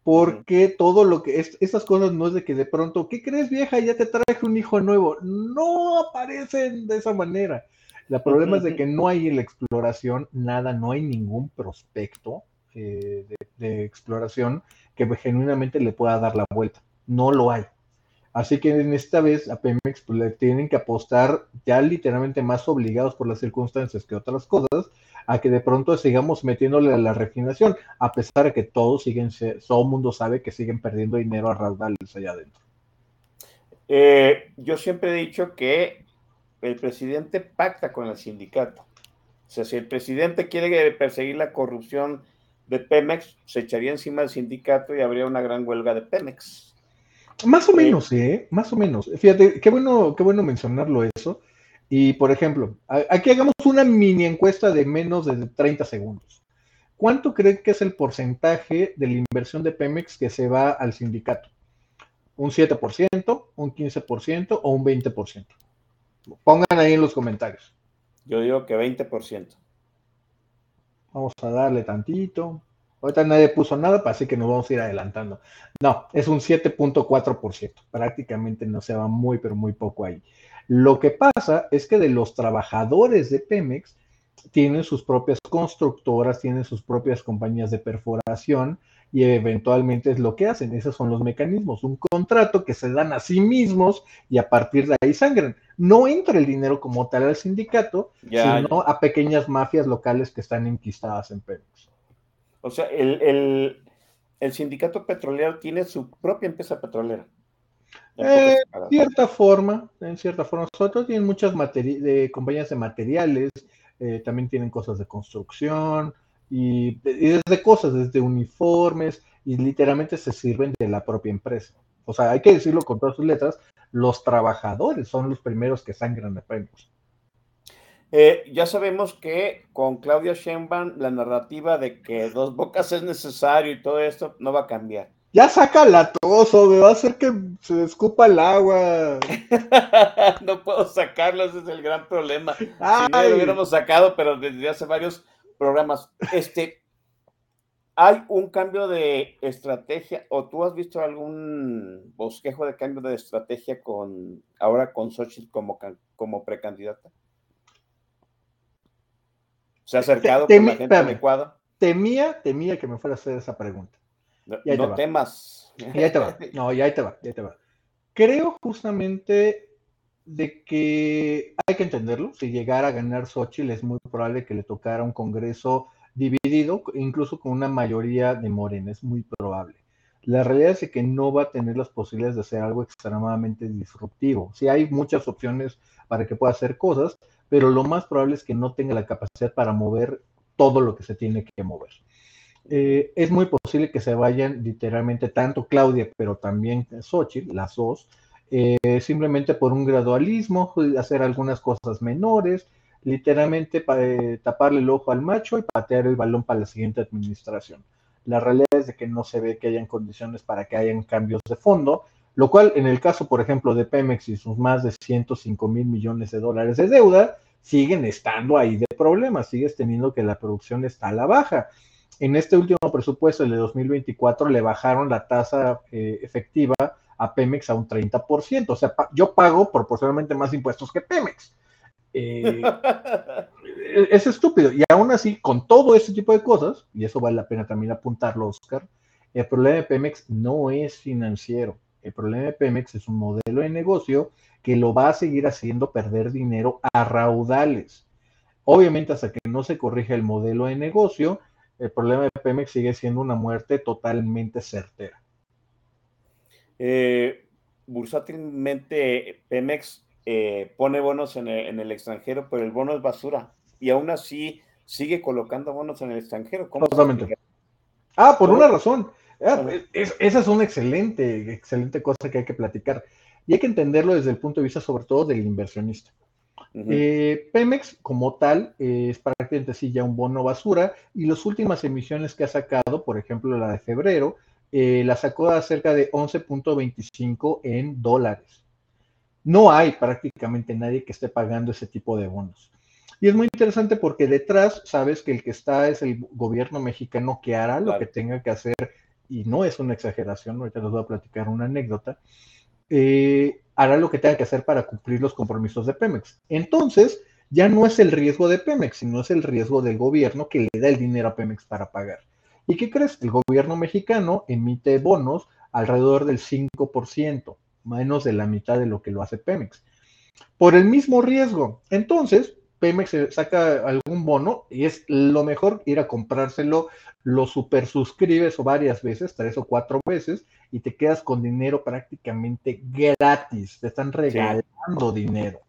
Porque todo lo que, es, estas cosas no es de que de pronto, ¿qué crees vieja? Ya te traje un hijo nuevo. No aparecen de esa manera. El problema es de que no hay la exploración nada, no hay ningún prospecto eh, de, exploración que genuinamente le pueda dar la vuelta. No lo hay. Así que en esta vez a Pemex pues, le tienen que apostar ya literalmente más obligados por las circunstancias que otras cosas a que de pronto sigamos metiéndole a la refinación, a pesar de que todos siguen, todo el mundo sabe que siguen perdiendo dinero a raudales allá adentro. Eh, yo siempre he dicho que el presidente pacta con el sindicato. O sea, si el presidente quiere perseguir la corrupción de Pemex, se echaría encima del sindicato y habría una gran huelga de Pemex. Más o menos, ¿eh? Más o menos. Fíjate, qué bueno, qué bueno mencionarlo eso. Y, por ejemplo, aquí hagamos una mini encuesta de menos de 30 segundos. ¿Cuánto creen que es el porcentaje de la inversión de Pemex que se va al sindicato? ¿Un 7%, un 15% o un 20%? Pongan ahí en los comentarios. Yo digo que 20%. Vamos a darle tantito. Ahorita nadie puso nada, así que nos vamos a ir adelantando. No, es un 7.4%. Prácticamente no se va muy, pero muy poco ahí. Lo que pasa es que de los trabajadores de Pemex tienen sus propias constructoras, tienen sus propias compañías de perforación y eventualmente es lo que hacen. Esos son los mecanismos. Un contrato que se dan a sí mismos y a partir de ahí sangran. No entra el dinero como tal al sindicato, sino a pequeñas mafias locales que están enquistadas en Pemex. O sea, el, sindicato petrolero tiene su propia empresa petrolera. En cierta forma, en cierta forma. Nosotros tienen muchas de compañías de materiales, eh, también tienen cosas de construcción y, desde cosas, desde uniformes, y literalmente se sirven de la propia empresa. O sea, hay que decirlo con todas sus letras, los trabajadores son los primeros que sangran de premios. Eh, ya sabemos que con Claudia Sheinbaum la narrativa de que dos bocas es necesario y todo esto no va a cambiar. Ya saca la toso, me va a hacer que se escupa el agua. no puedo sacarlo, ese es el gran problema. Si no lo hubiéramos sacado, pero desde hace varios programas. Este, ¿hay un cambio de estrategia o tú has visto algún bosquejo de cambio de estrategia con ahora con Xochitl como, como precandidata? ¿Se ha acercado con la gente adecuada? Temía, temía que me fuera a hacer esa pregunta. No, temas. Ya te va. No, ya te va, ya te va. Creo justamente de que hay que entenderlo. Si llegara a ganar Xochitl, es muy probable que le tocara un Congreso dividido, incluso con una mayoría de Morena. Es muy probable. La realidad es que no va a tener las posibilidades de hacer algo extremadamente disruptivo. Sí hay muchas opciones para que pueda hacer cosas, pero lo más probable es que no tenga la capacidad para mover todo lo que se tiene que mover. Eh, es muy posible que se vayan literalmente tanto Claudia, pero también Xochitl, las dos, eh, simplemente por un gradualismo, hacer algunas cosas menores, literalmente para eh, taparle el ojo al macho y patear el balón para la siguiente administración. La realidad es de que no se ve que hayan condiciones para que hayan cambios de fondo, lo cual en el caso, por ejemplo, de Pemex y sus más de 105 mil millones de dólares de deuda, siguen estando ahí de problemas, sigues teniendo que la producción está a la baja en este último presupuesto, el de 2024, le bajaron la tasa eh, efectiva a Pemex a un 30%. O sea, yo pago proporcionalmente más impuestos que Pemex. Eh, es estúpido. Y aún así, con todo ese tipo de cosas, y eso vale la pena también apuntarlo, Oscar, el problema de Pemex no es financiero. El problema de Pemex es un modelo de negocio que lo va a seguir haciendo perder dinero a raudales. Obviamente, hasta que no se corrija el modelo de negocio, el problema de Pemex sigue siendo una muerte totalmente certera. Eh, bursátilmente, Pemex eh, pone bonos en el, extranjero, pero el bono es basura. Y aún así sigue colocando bonos en el extranjero. Totalmente. Ah, por una razón. Ah, esa es una excelente, excelente cosa que hay que platicar. Y hay que entenderlo desde el punto de vista, sobre todo, del inversionista. Eh, Pemex, como tal, es prácticamente sí ya un bono basura y las últimas emisiones que ha sacado, por ejemplo la de febrero, eh, la sacó a cerca de 11.25 en dólares. No hay prácticamente nadie que esté pagando ese tipo de bonos. Y es muy interesante porque detrás sabes que el que está es el gobierno mexicano que hará lo que tenga que hacer, y no es una exageración, ahorita les voy a platicar una anécdota, eh, hará lo que tenga que hacer para cumplir los compromisos de Pemex. Entonces, ya no es el riesgo de Pemex, sino es el riesgo del gobierno que le da el dinero a Pemex para pagar. ¿Y qué crees? El gobierno mexicano emite bonos alrededor del 5%, menos de la mitad de lo que lo hace Pemex, por el mismo riesgo. Entonces, Pemex saca algún bono y es lo mejor ir a comprárselo, lo super suscribes o varias veces, tres o cuatro veces, y te quedas con dinero prácticamente gratis. Te están regalando dinero.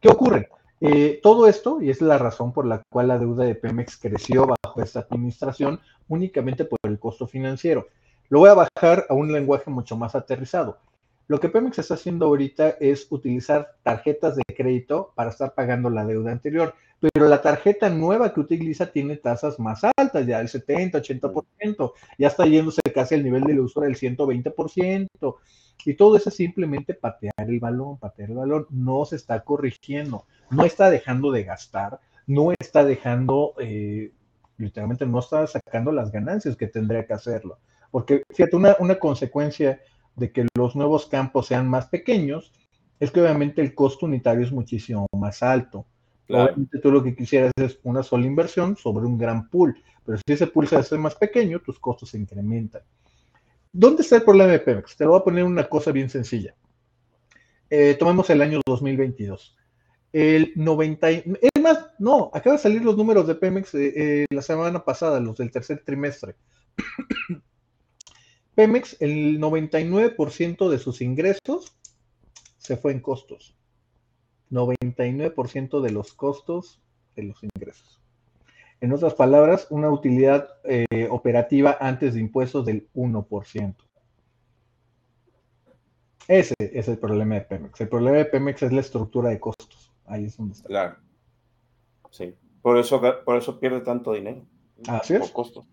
¿Qué ocurre? Eh, todo esto, y es la razón por la cual la deuda de Pemex creció bajo esta administración, únicamente por el costo financiero. Lo voy a bajar a un lenguaje mucho más aterrizado. Lo que Pemex está haciendo ahorita es utilizar tarjetas de crédito para estar pagando la deuda anterior, pero la tarjeta nueva que utiliza tiene tasas más altas, ya el 70, 80%, ya está yéndose casi al nivel del uso del 120%, y todo eso es simplemente patear el balón, patear el balón, no se está corrigiendo, no está dejando de gastar, no está dejando, eh, literalmente no está sacando las ganancias que tendría que hacerlo. Porque fíjate, una, una consecuencia de que los nuevos campos sean más pequeños, es que obviamente el costo unitario es muchísimo más alto. Obviamente tú lo que quisieras es una sola inversión sobre un gran pool, pero si ese pool se hace más pequeño, tus costos se incrementan. ¿Dónde está el problema de Pemex? Te lo voy a poner una cosa bien sencilla. Eh, tomemos el año 2022. El 90, es más, no, acaba de salir los números de Pemex eh, eh, la semana pasada, los del tercer trimestre. Pemex, el 99% de sus ingresos se fue en costos. 99% de los costos de los ingresos. En otras palabras, una utilidad eh, operativa antes de impuestos del 1%. Ese es el problema de Pemex. El problema de Pemex es la estructura de costos. Ahí es donde está. Claro. Sí. Por eso, por eso pierde tanto dinero. Así es. Por costos.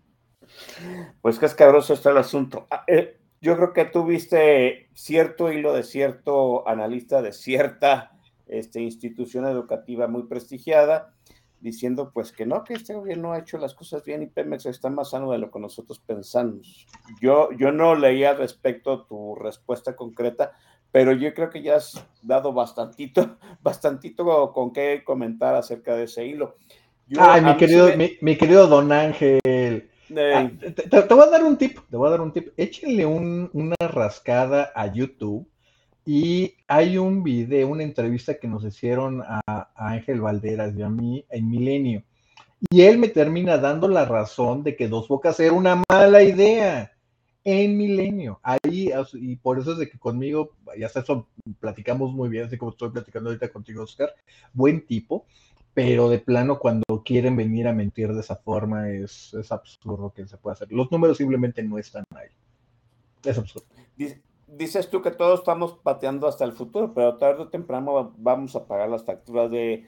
Pues qué escabroso está el asunto. Ah, eh, yo creo que tuviste cierto hilo de cierto analista de cierta este, institución educativa muy prestigiada, diciendo pues que no, que este gobierno ha hecho las cosas bien y Pemex está más sano de lo que nosotros pensamos. Yo, yo no leía respecto tu respuesta concreta, pero yo creo que ya has dado bastantito, bastantito con qué comentar acerca de ese hilo. Ay, mi querido, mi querido don Ángel, Ah, te, voy a dar un tip, te voy a dar un tip. Échenle una rascada a YouTube y hay un video, una entrevista que nos hicieron a, Ángel Valderas y a mí en Milenio. Y él me termina dando la razón de que Dos Bocas era una mala idea en Milenio. Ahí, y por eso es de que conmigo, ya hasta eso platicamos muy bien, así como estoy platicando ahorita contigo, Oscar, buen tipo pero de plano cuando quieren venir a mentir de esa forma es, es absurdo que se pueda hacer. Los números simplemente no están ahí. Es absurdo. Dices tú que todos estamos pateando hasta el futuro, pero tarde o temprano vamos a pagar las facturas de,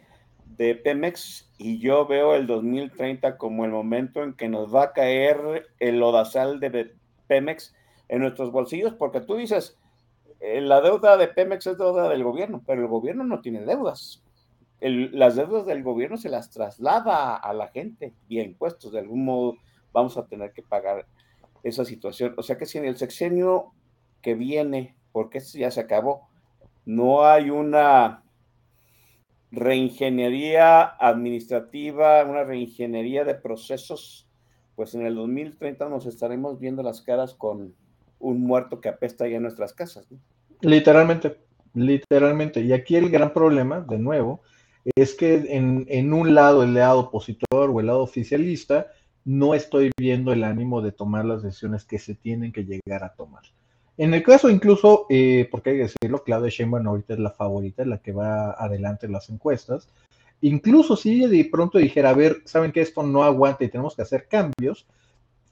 de Pemex y yo veo el 2030 como el momento en que nos va a caer el odasal de Pemex en nuestros bolsillos, porque tú dices, eh, la deuda de Pemex es deuda del gobierno, pero el gobierno no tiene deudas las deudas del gobierno se las traslada a la gente y a impuestos. De algún modo vamos a tener que pagar esa situación. O sea que si en el sexenio que viene, porque este ya se acabó, no hay una reingeniería administrativa, una reingeniería de procesos, pues en el 2030 nos estaremos viendo las caras con un muerto que apesta ya en nuestras casas. Literalmente, literalmente. Y aquí el gran problema, de nuevo, es que en, un lado, el lado opositor o el lado oficialista, no estoy viendo el ánimo de tomar las decisiones que se tienen que llegar a tomar. En el caso incluso, eh, porque hay que decirlo, Claudia Sheinbaum ahorita es la favorita, la que va adelante en las encuestas. Incluso si de pronto dijera, a ver, saben que esto no aguanta y tenemos que hacer cambios,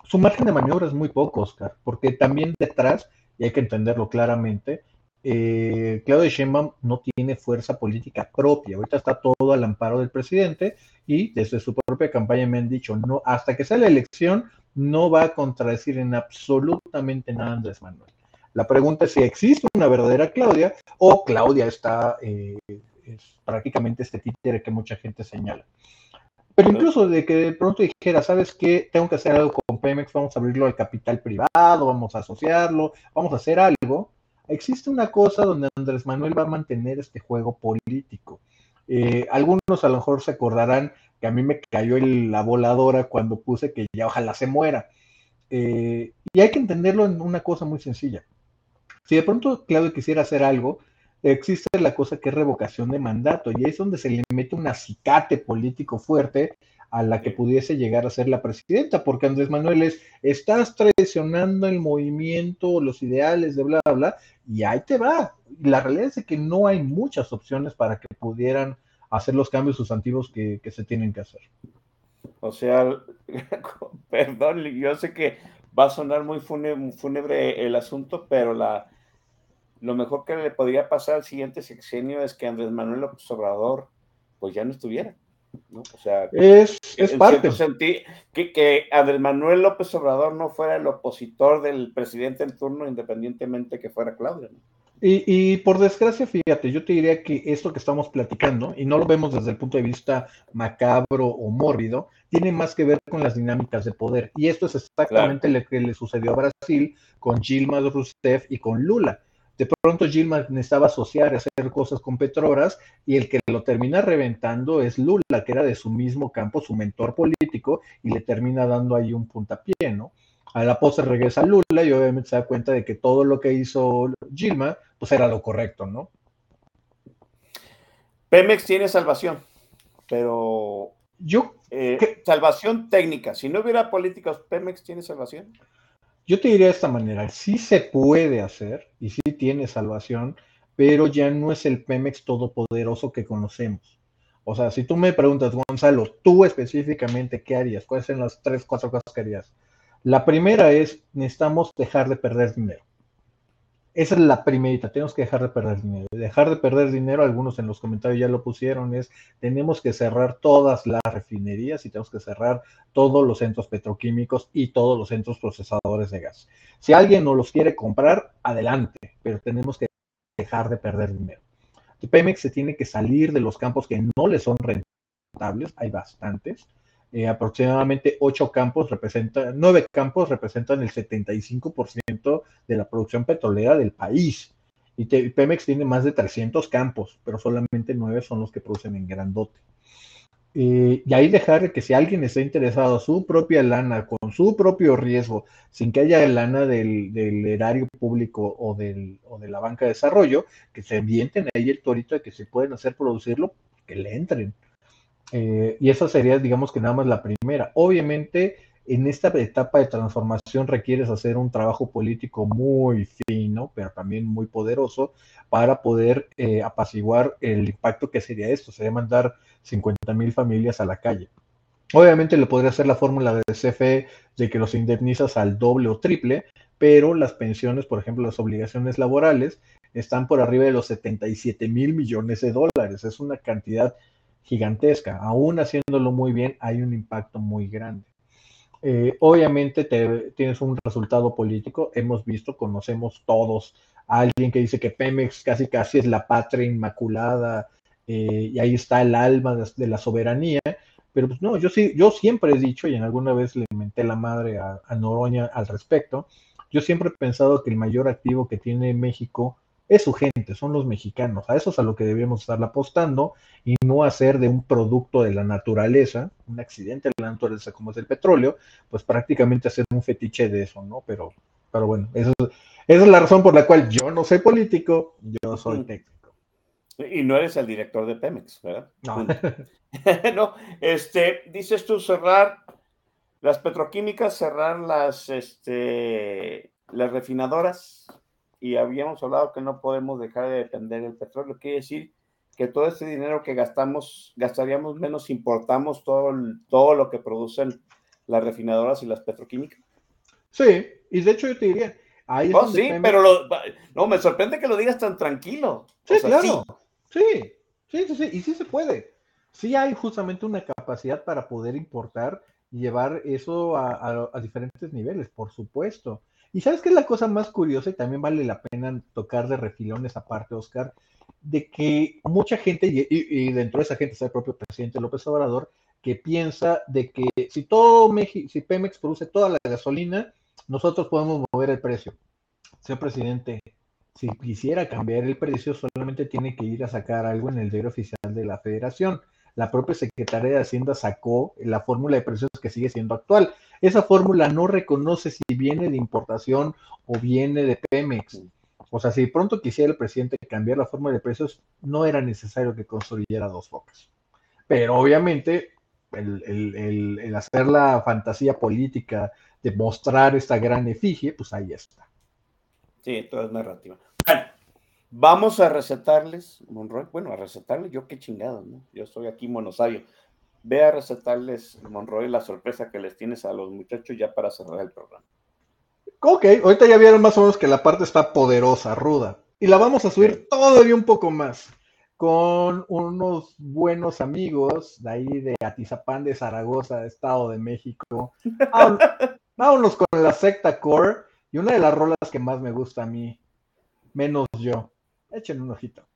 su margen de maniobra es muy poco, Oscar, porque también detrás, y hay que entenderlo claramente, eh, Claudia Sheinbaum no tiene fuerza política propia. Ahorita está todo al amparo del presidente y desde su propia campaña me han dicho, no, hasta que sea la elección, no va a contradecir en absolutamente nada Andrés Manuel. La pregunta es si existe una verdadera Claudia o Claudia está eh, prácticamente este títere que mucha gente señala. Pero incluso de que de pronto dijera, ¿sabes qué? Tengo que hacer algo con Pemex, vamos a abrirlo al capital privado, vamos a asociarlo, vamos a hacer algo. Existe una cosa donde Andrés Manuel va a mantener este juego político. Eh, algunos a lo mejor se acordarán que a mí me cayó la voladora cuando puse que ya ojalá se muera. Eh, y hay que entenderlo en una cosa muy sencilla. Si de pronto Claudio quisiera hacer algo, existe la cosa que es revocación de mandato y es donde se le mete un acicate político fuerte a la que pudiese llegar a ser la presidenta, porque Andrés Manuel es, estás traicionando el movimiento, los ideales de bla, bla, bla, y ahí te va. La realidad es que no hay muchas opciones para que pudieran hacer los cambios sustantivos que, se tienen que hacer. O sea, perdón, yo sé que va a sonar muy fúnebre el asunto, pero la, lo mejor que le podría pasar al siguiente sexenio es que Andrés Manuel López Obrador pues ya no estuviera. ¿No? O sea, es, es parte. Sentí que, que Andrés Manuel López Obrador no fuera el opositor del presidente en turno, independientemente que fuera Claudia. Y, y, por desgracia, fíjate, yo te diría que esto que estamos platicando, y no lo vemos desde el punto de vista macabro o mórbido, tiene más que ver con las dinámicas de poder. Y esto es exactamente lo que le sucedió a Brasil con Gilma Rousseff y con Lula. De pronto Gilman necesitaba asociar, hacer cosas con Petrobras y el que lo termina reventando es Lula, que era de su mismo campo, su mentor político, y le termina dando ahí un puntapié, ¿no? A la pose regresa Lula y obviamente se da cuenta de que todo lo que hizo Gilma, pues era lo correcto, ¿no? Pemex tiene salvación, pero yo eh, salvación técnica. Si no hubiera políticos, Pemex tiene salvación. Yo te diría de esta manera, sí se puede hacer y sí tiene salvación, pero ya no es el Pemex todopoderoso que conocemos. O sea, si tú me preguntas, Gonzalo, tú específicamente, ¿qué harías? ¿Cuáles son las tres, cuatro cosas que harías? La primera es, necesitamos dejar de perder dinero. Esa es la primerita, tenemos que dejar de perder dinero. Dejar de perder dinero, algunos en los comentarios ya lo pusieron, es tenemos que cerrar todas las refinerías y tenemos que cerrar todos los centros petroquímicos y todos los centros procesadores de gas. Si alguien no los quiere comprar, adelante, pero tenemos que dejar de perder dinero. Pemex se tiene que salir de los campos que no le son rentables, hay bastantes, eh, aproximadamente ocho campos representan, nueve campos representan el 75% de la producción petrolera del país. Y Pemex tiene más de 300 campos, pero solamente nueve son los que producen en grandote. Eh, y ahí dejar que si alguien está interesado a su propia lana, con su propio riesgo, sin que haya lana del, del erario público o, del, o de la banca de desarrollo, que se ambienten ahí el torito de que se pueden hacer producirlo, que le entren. Eh, y esa sería, digamos que nada más la primera. Obviamente, en esta etapa de transformación requieres hacer un trabajo político muy fino, pero también muy poderoso, para poder eh, apaciguar el impacto que sería esto. Sería mandar 50 mil familias a la calle. Obviamente le podría hacer la fórmula de CFE de que los indemnizas al doble o triple, pero las pensiones, por ejemplo, las obligaciones laborales, están por arriba de los 77 mil millones de dólares. Es una cantidad gigantesca. Aún haciéndolo muy bien, hay un impacto muy grande. Eh, obviamente te, tienes un resultado político. Hemos visto, conocemos todos a alguien que dice que Pemex casi casi es la patria inmaculada eh, y ahí está el alma de, la soberanía. Pero pues no, yo sí, yo siempre he dicho, y en alguna vez le inventé la madre a, a Noroña al respecto, yo siempre he pensado que el mayor activo que tiene México es su gente, son los mexicanos. A eso es a lo que debemos estar apostando y no hacer de un producto de la naturaleza, un accidente de la naturaleza como es el petróleo, pues prácticamente hacer un fetiche de eso, ¿no? Pero, pero bueno, eso, esa es la razón por la cual yo no soy político, yo soy mm. técnico. Y no eres el director de Pemex, ¿verdad? No. no, este, dices tú cerrar las petroquímicas, cerrar las, este, las refinadoras y habíamos hablado que no podemos dejar de depender del petróleo. Quiere decir que todo este dinero que gastamos, gastaríamos menos, importamos todo, todo lo que producen las refinadoras y las petroquímicas. Sí, y de hecho yo te diría, Ahí es Oh, donde sí, pero lo- no, me sorprende que lo digas tan tranquilo. Sí, O sea, claro. Sí. sí, sí, sí, y sí se puede. Sí hay justamente una capacidad para poder importar y llevar eso a, a- a diferentes niveles, por supuesto. Y sabes qué es la cosa más curiosa y también vale la pena tocar de refilón esa parte, Oscar, de que mucha gente, y dentro de esa gente está el propio presidente López Obrador, que piensa de que si todo México, si Pemex produce toda la gasolina, nosotros podemos mover el precio. Señor presidente, si quisiera cambiar el precio, solamente tiene que ir a sacar algo en el diario oficial de la federación. La propia Secretaría de Hacienda sacó la fórmula de precios que sigue siendo actual. Esa fórmula no reconoce si viene de importación o viene de Pemex. O sea, si pronto quisiera el presidente cambiar la fórmula de precios, no era necesario que construyera dos focas. Pero obviamente el, el- el- hacer la fantasía política de mostrar esta gran efigie, pues ahí está. Sí, todo es narrativa. Bueno, vamos a recetarles, Monroy. Bueno, a recetarles, yo qué chingado, ¿no? Yo estoy aquí monosabio. Ve a recetarles, Monroy, la sorpresa que les tienes a los muchachos ya para cerrar el programa. Ok, ahorita ya vieron más o menos que la parte está poderosa, ruda. Y la vamos a subir todavía un poco más con unos buenos amigos de ahí de Atizapán de Zaragoza, Estado de México. Vámonos, con la secta core y una de las rolas que más me gusta a mí, menos yo. Echen un ojito.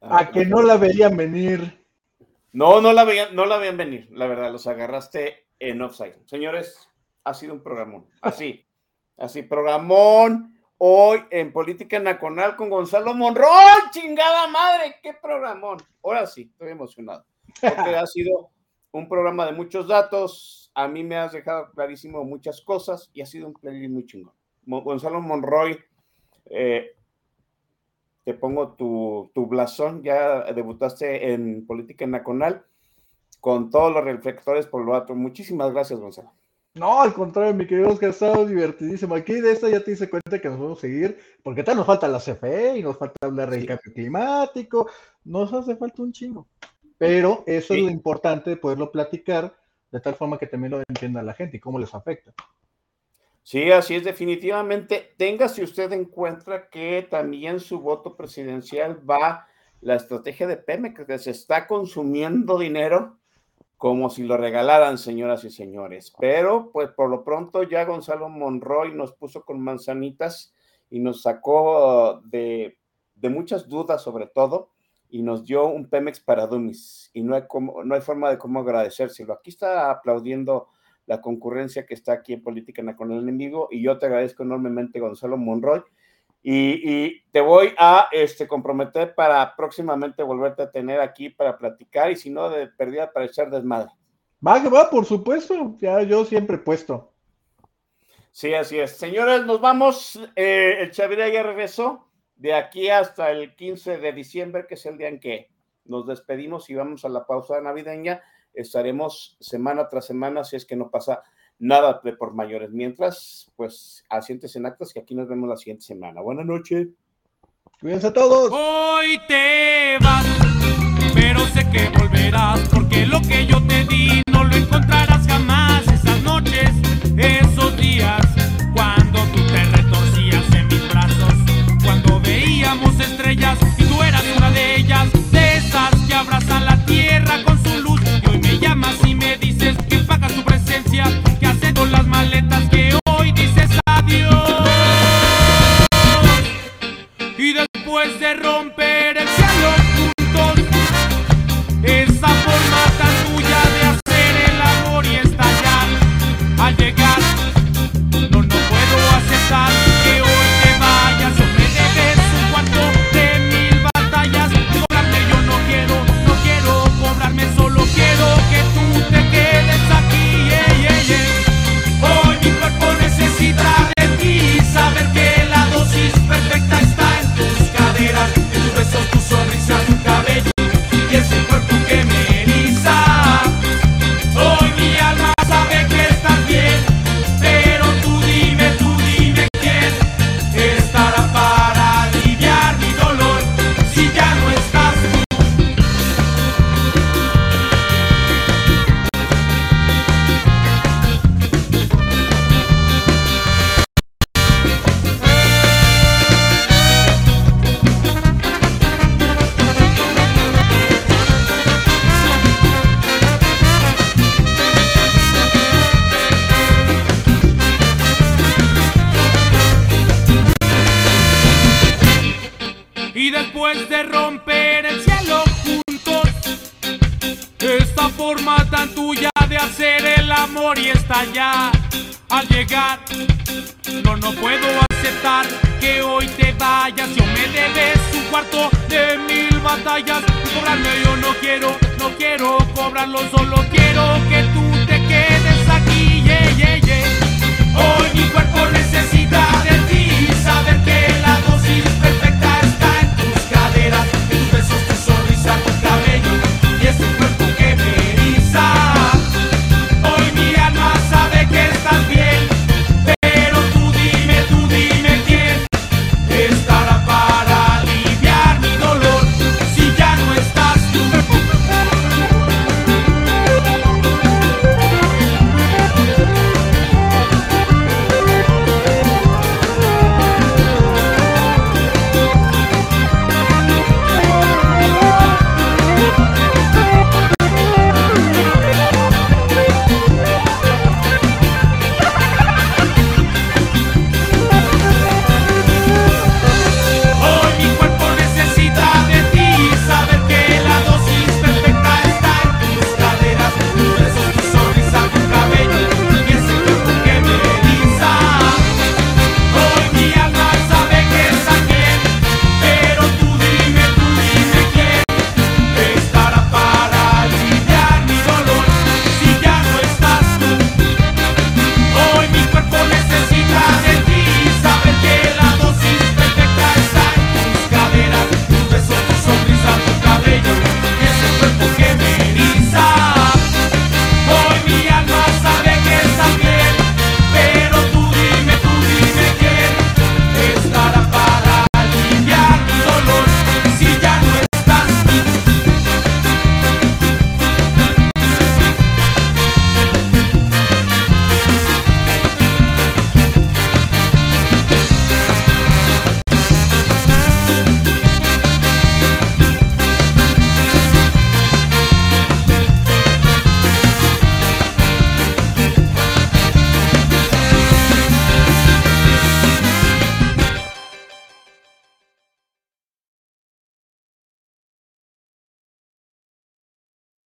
A que no la veían venir. No, no la veían, no la veían venir, la verdad, los agarraste en offside. Señores, ha sido un programón. Así, así, programón. Hoy en Política Nacional con Gonzalo Monroy, chingada madre, qué programón. Ahora sí, estoy emocionado. Porque ha sido un programa de muchos datos. A mí me has dejado clarísimo muchas cosas y ha sido un playlist muy chingón. Gonzalo Monroy, eh, te pongo tu, tu blasón, ya debutaste en Política Nacional con todos los reflectores por lo otro. Muchísimas gracias, Gonzalo. No, al contrario, mi querido Oscar, ha estado divertidísimo. Aquí de esta ya te hice cuenta que nos vamos a seguir, porque tal nos falta la CFE y nos falta hablar del cambio climático, nos hace falta un chingo. Pero eso es lo importante de poderlo platicar de tal forma que también lo entienda la gente y cómo les afecta. Sí, así es, definitivamente. Tenga si usted encuentra que también su voto presidencial va la estrategia de Pemex, que se está consumiendo dinero como si lo regalaran, señoras y señores. Pero, pues por lo pronto ya Gonzalo Monroy nos puso con manzanitas y nos sacó de, de muchas dudas sobre todo y nos dio un Pemex para Dummies y no hay, como, no hay forma de cómo agradecérselo. Aquí está aplaudiendo la concurrencia que está aquí en Política con el Enemigo y yo te agradezco enormemente, Gonzalo Monroy. Y, y, te voy a este, comprometer para próximamente volverte a tener aquí para platicar y si no, de perdida para echar desmadre. Va, que va, por supuesto, ya yo siempre he puesto. Sí, así es. Señores, nos vamos. Eh, el Chavira ya regresó de aquí hasta el 15 de diciembre, que es el día en que nos despedimos y vamos a la pausa navideña. Estaremos semana tras semana si es que no pasa nada de por mayores. Mientras, pues, asientes en actas que aquí nos vemos la siguiente semana. Buenas noches. Cuídense a todos. Hoy te vas, pero sé que volverás, porque lo que yo te di no lo encontrarás jamás. Esas noches, esos días, pagas tu presencia, que haces con las maletas que hoy dices adiós. Y después de romper al llegar. No, no puedo aceptar que hoy te vayas. Yo me debes un cuarto de mil batallas. Cobrarme yo no quiero, no quiero cobrarlo, solo quiero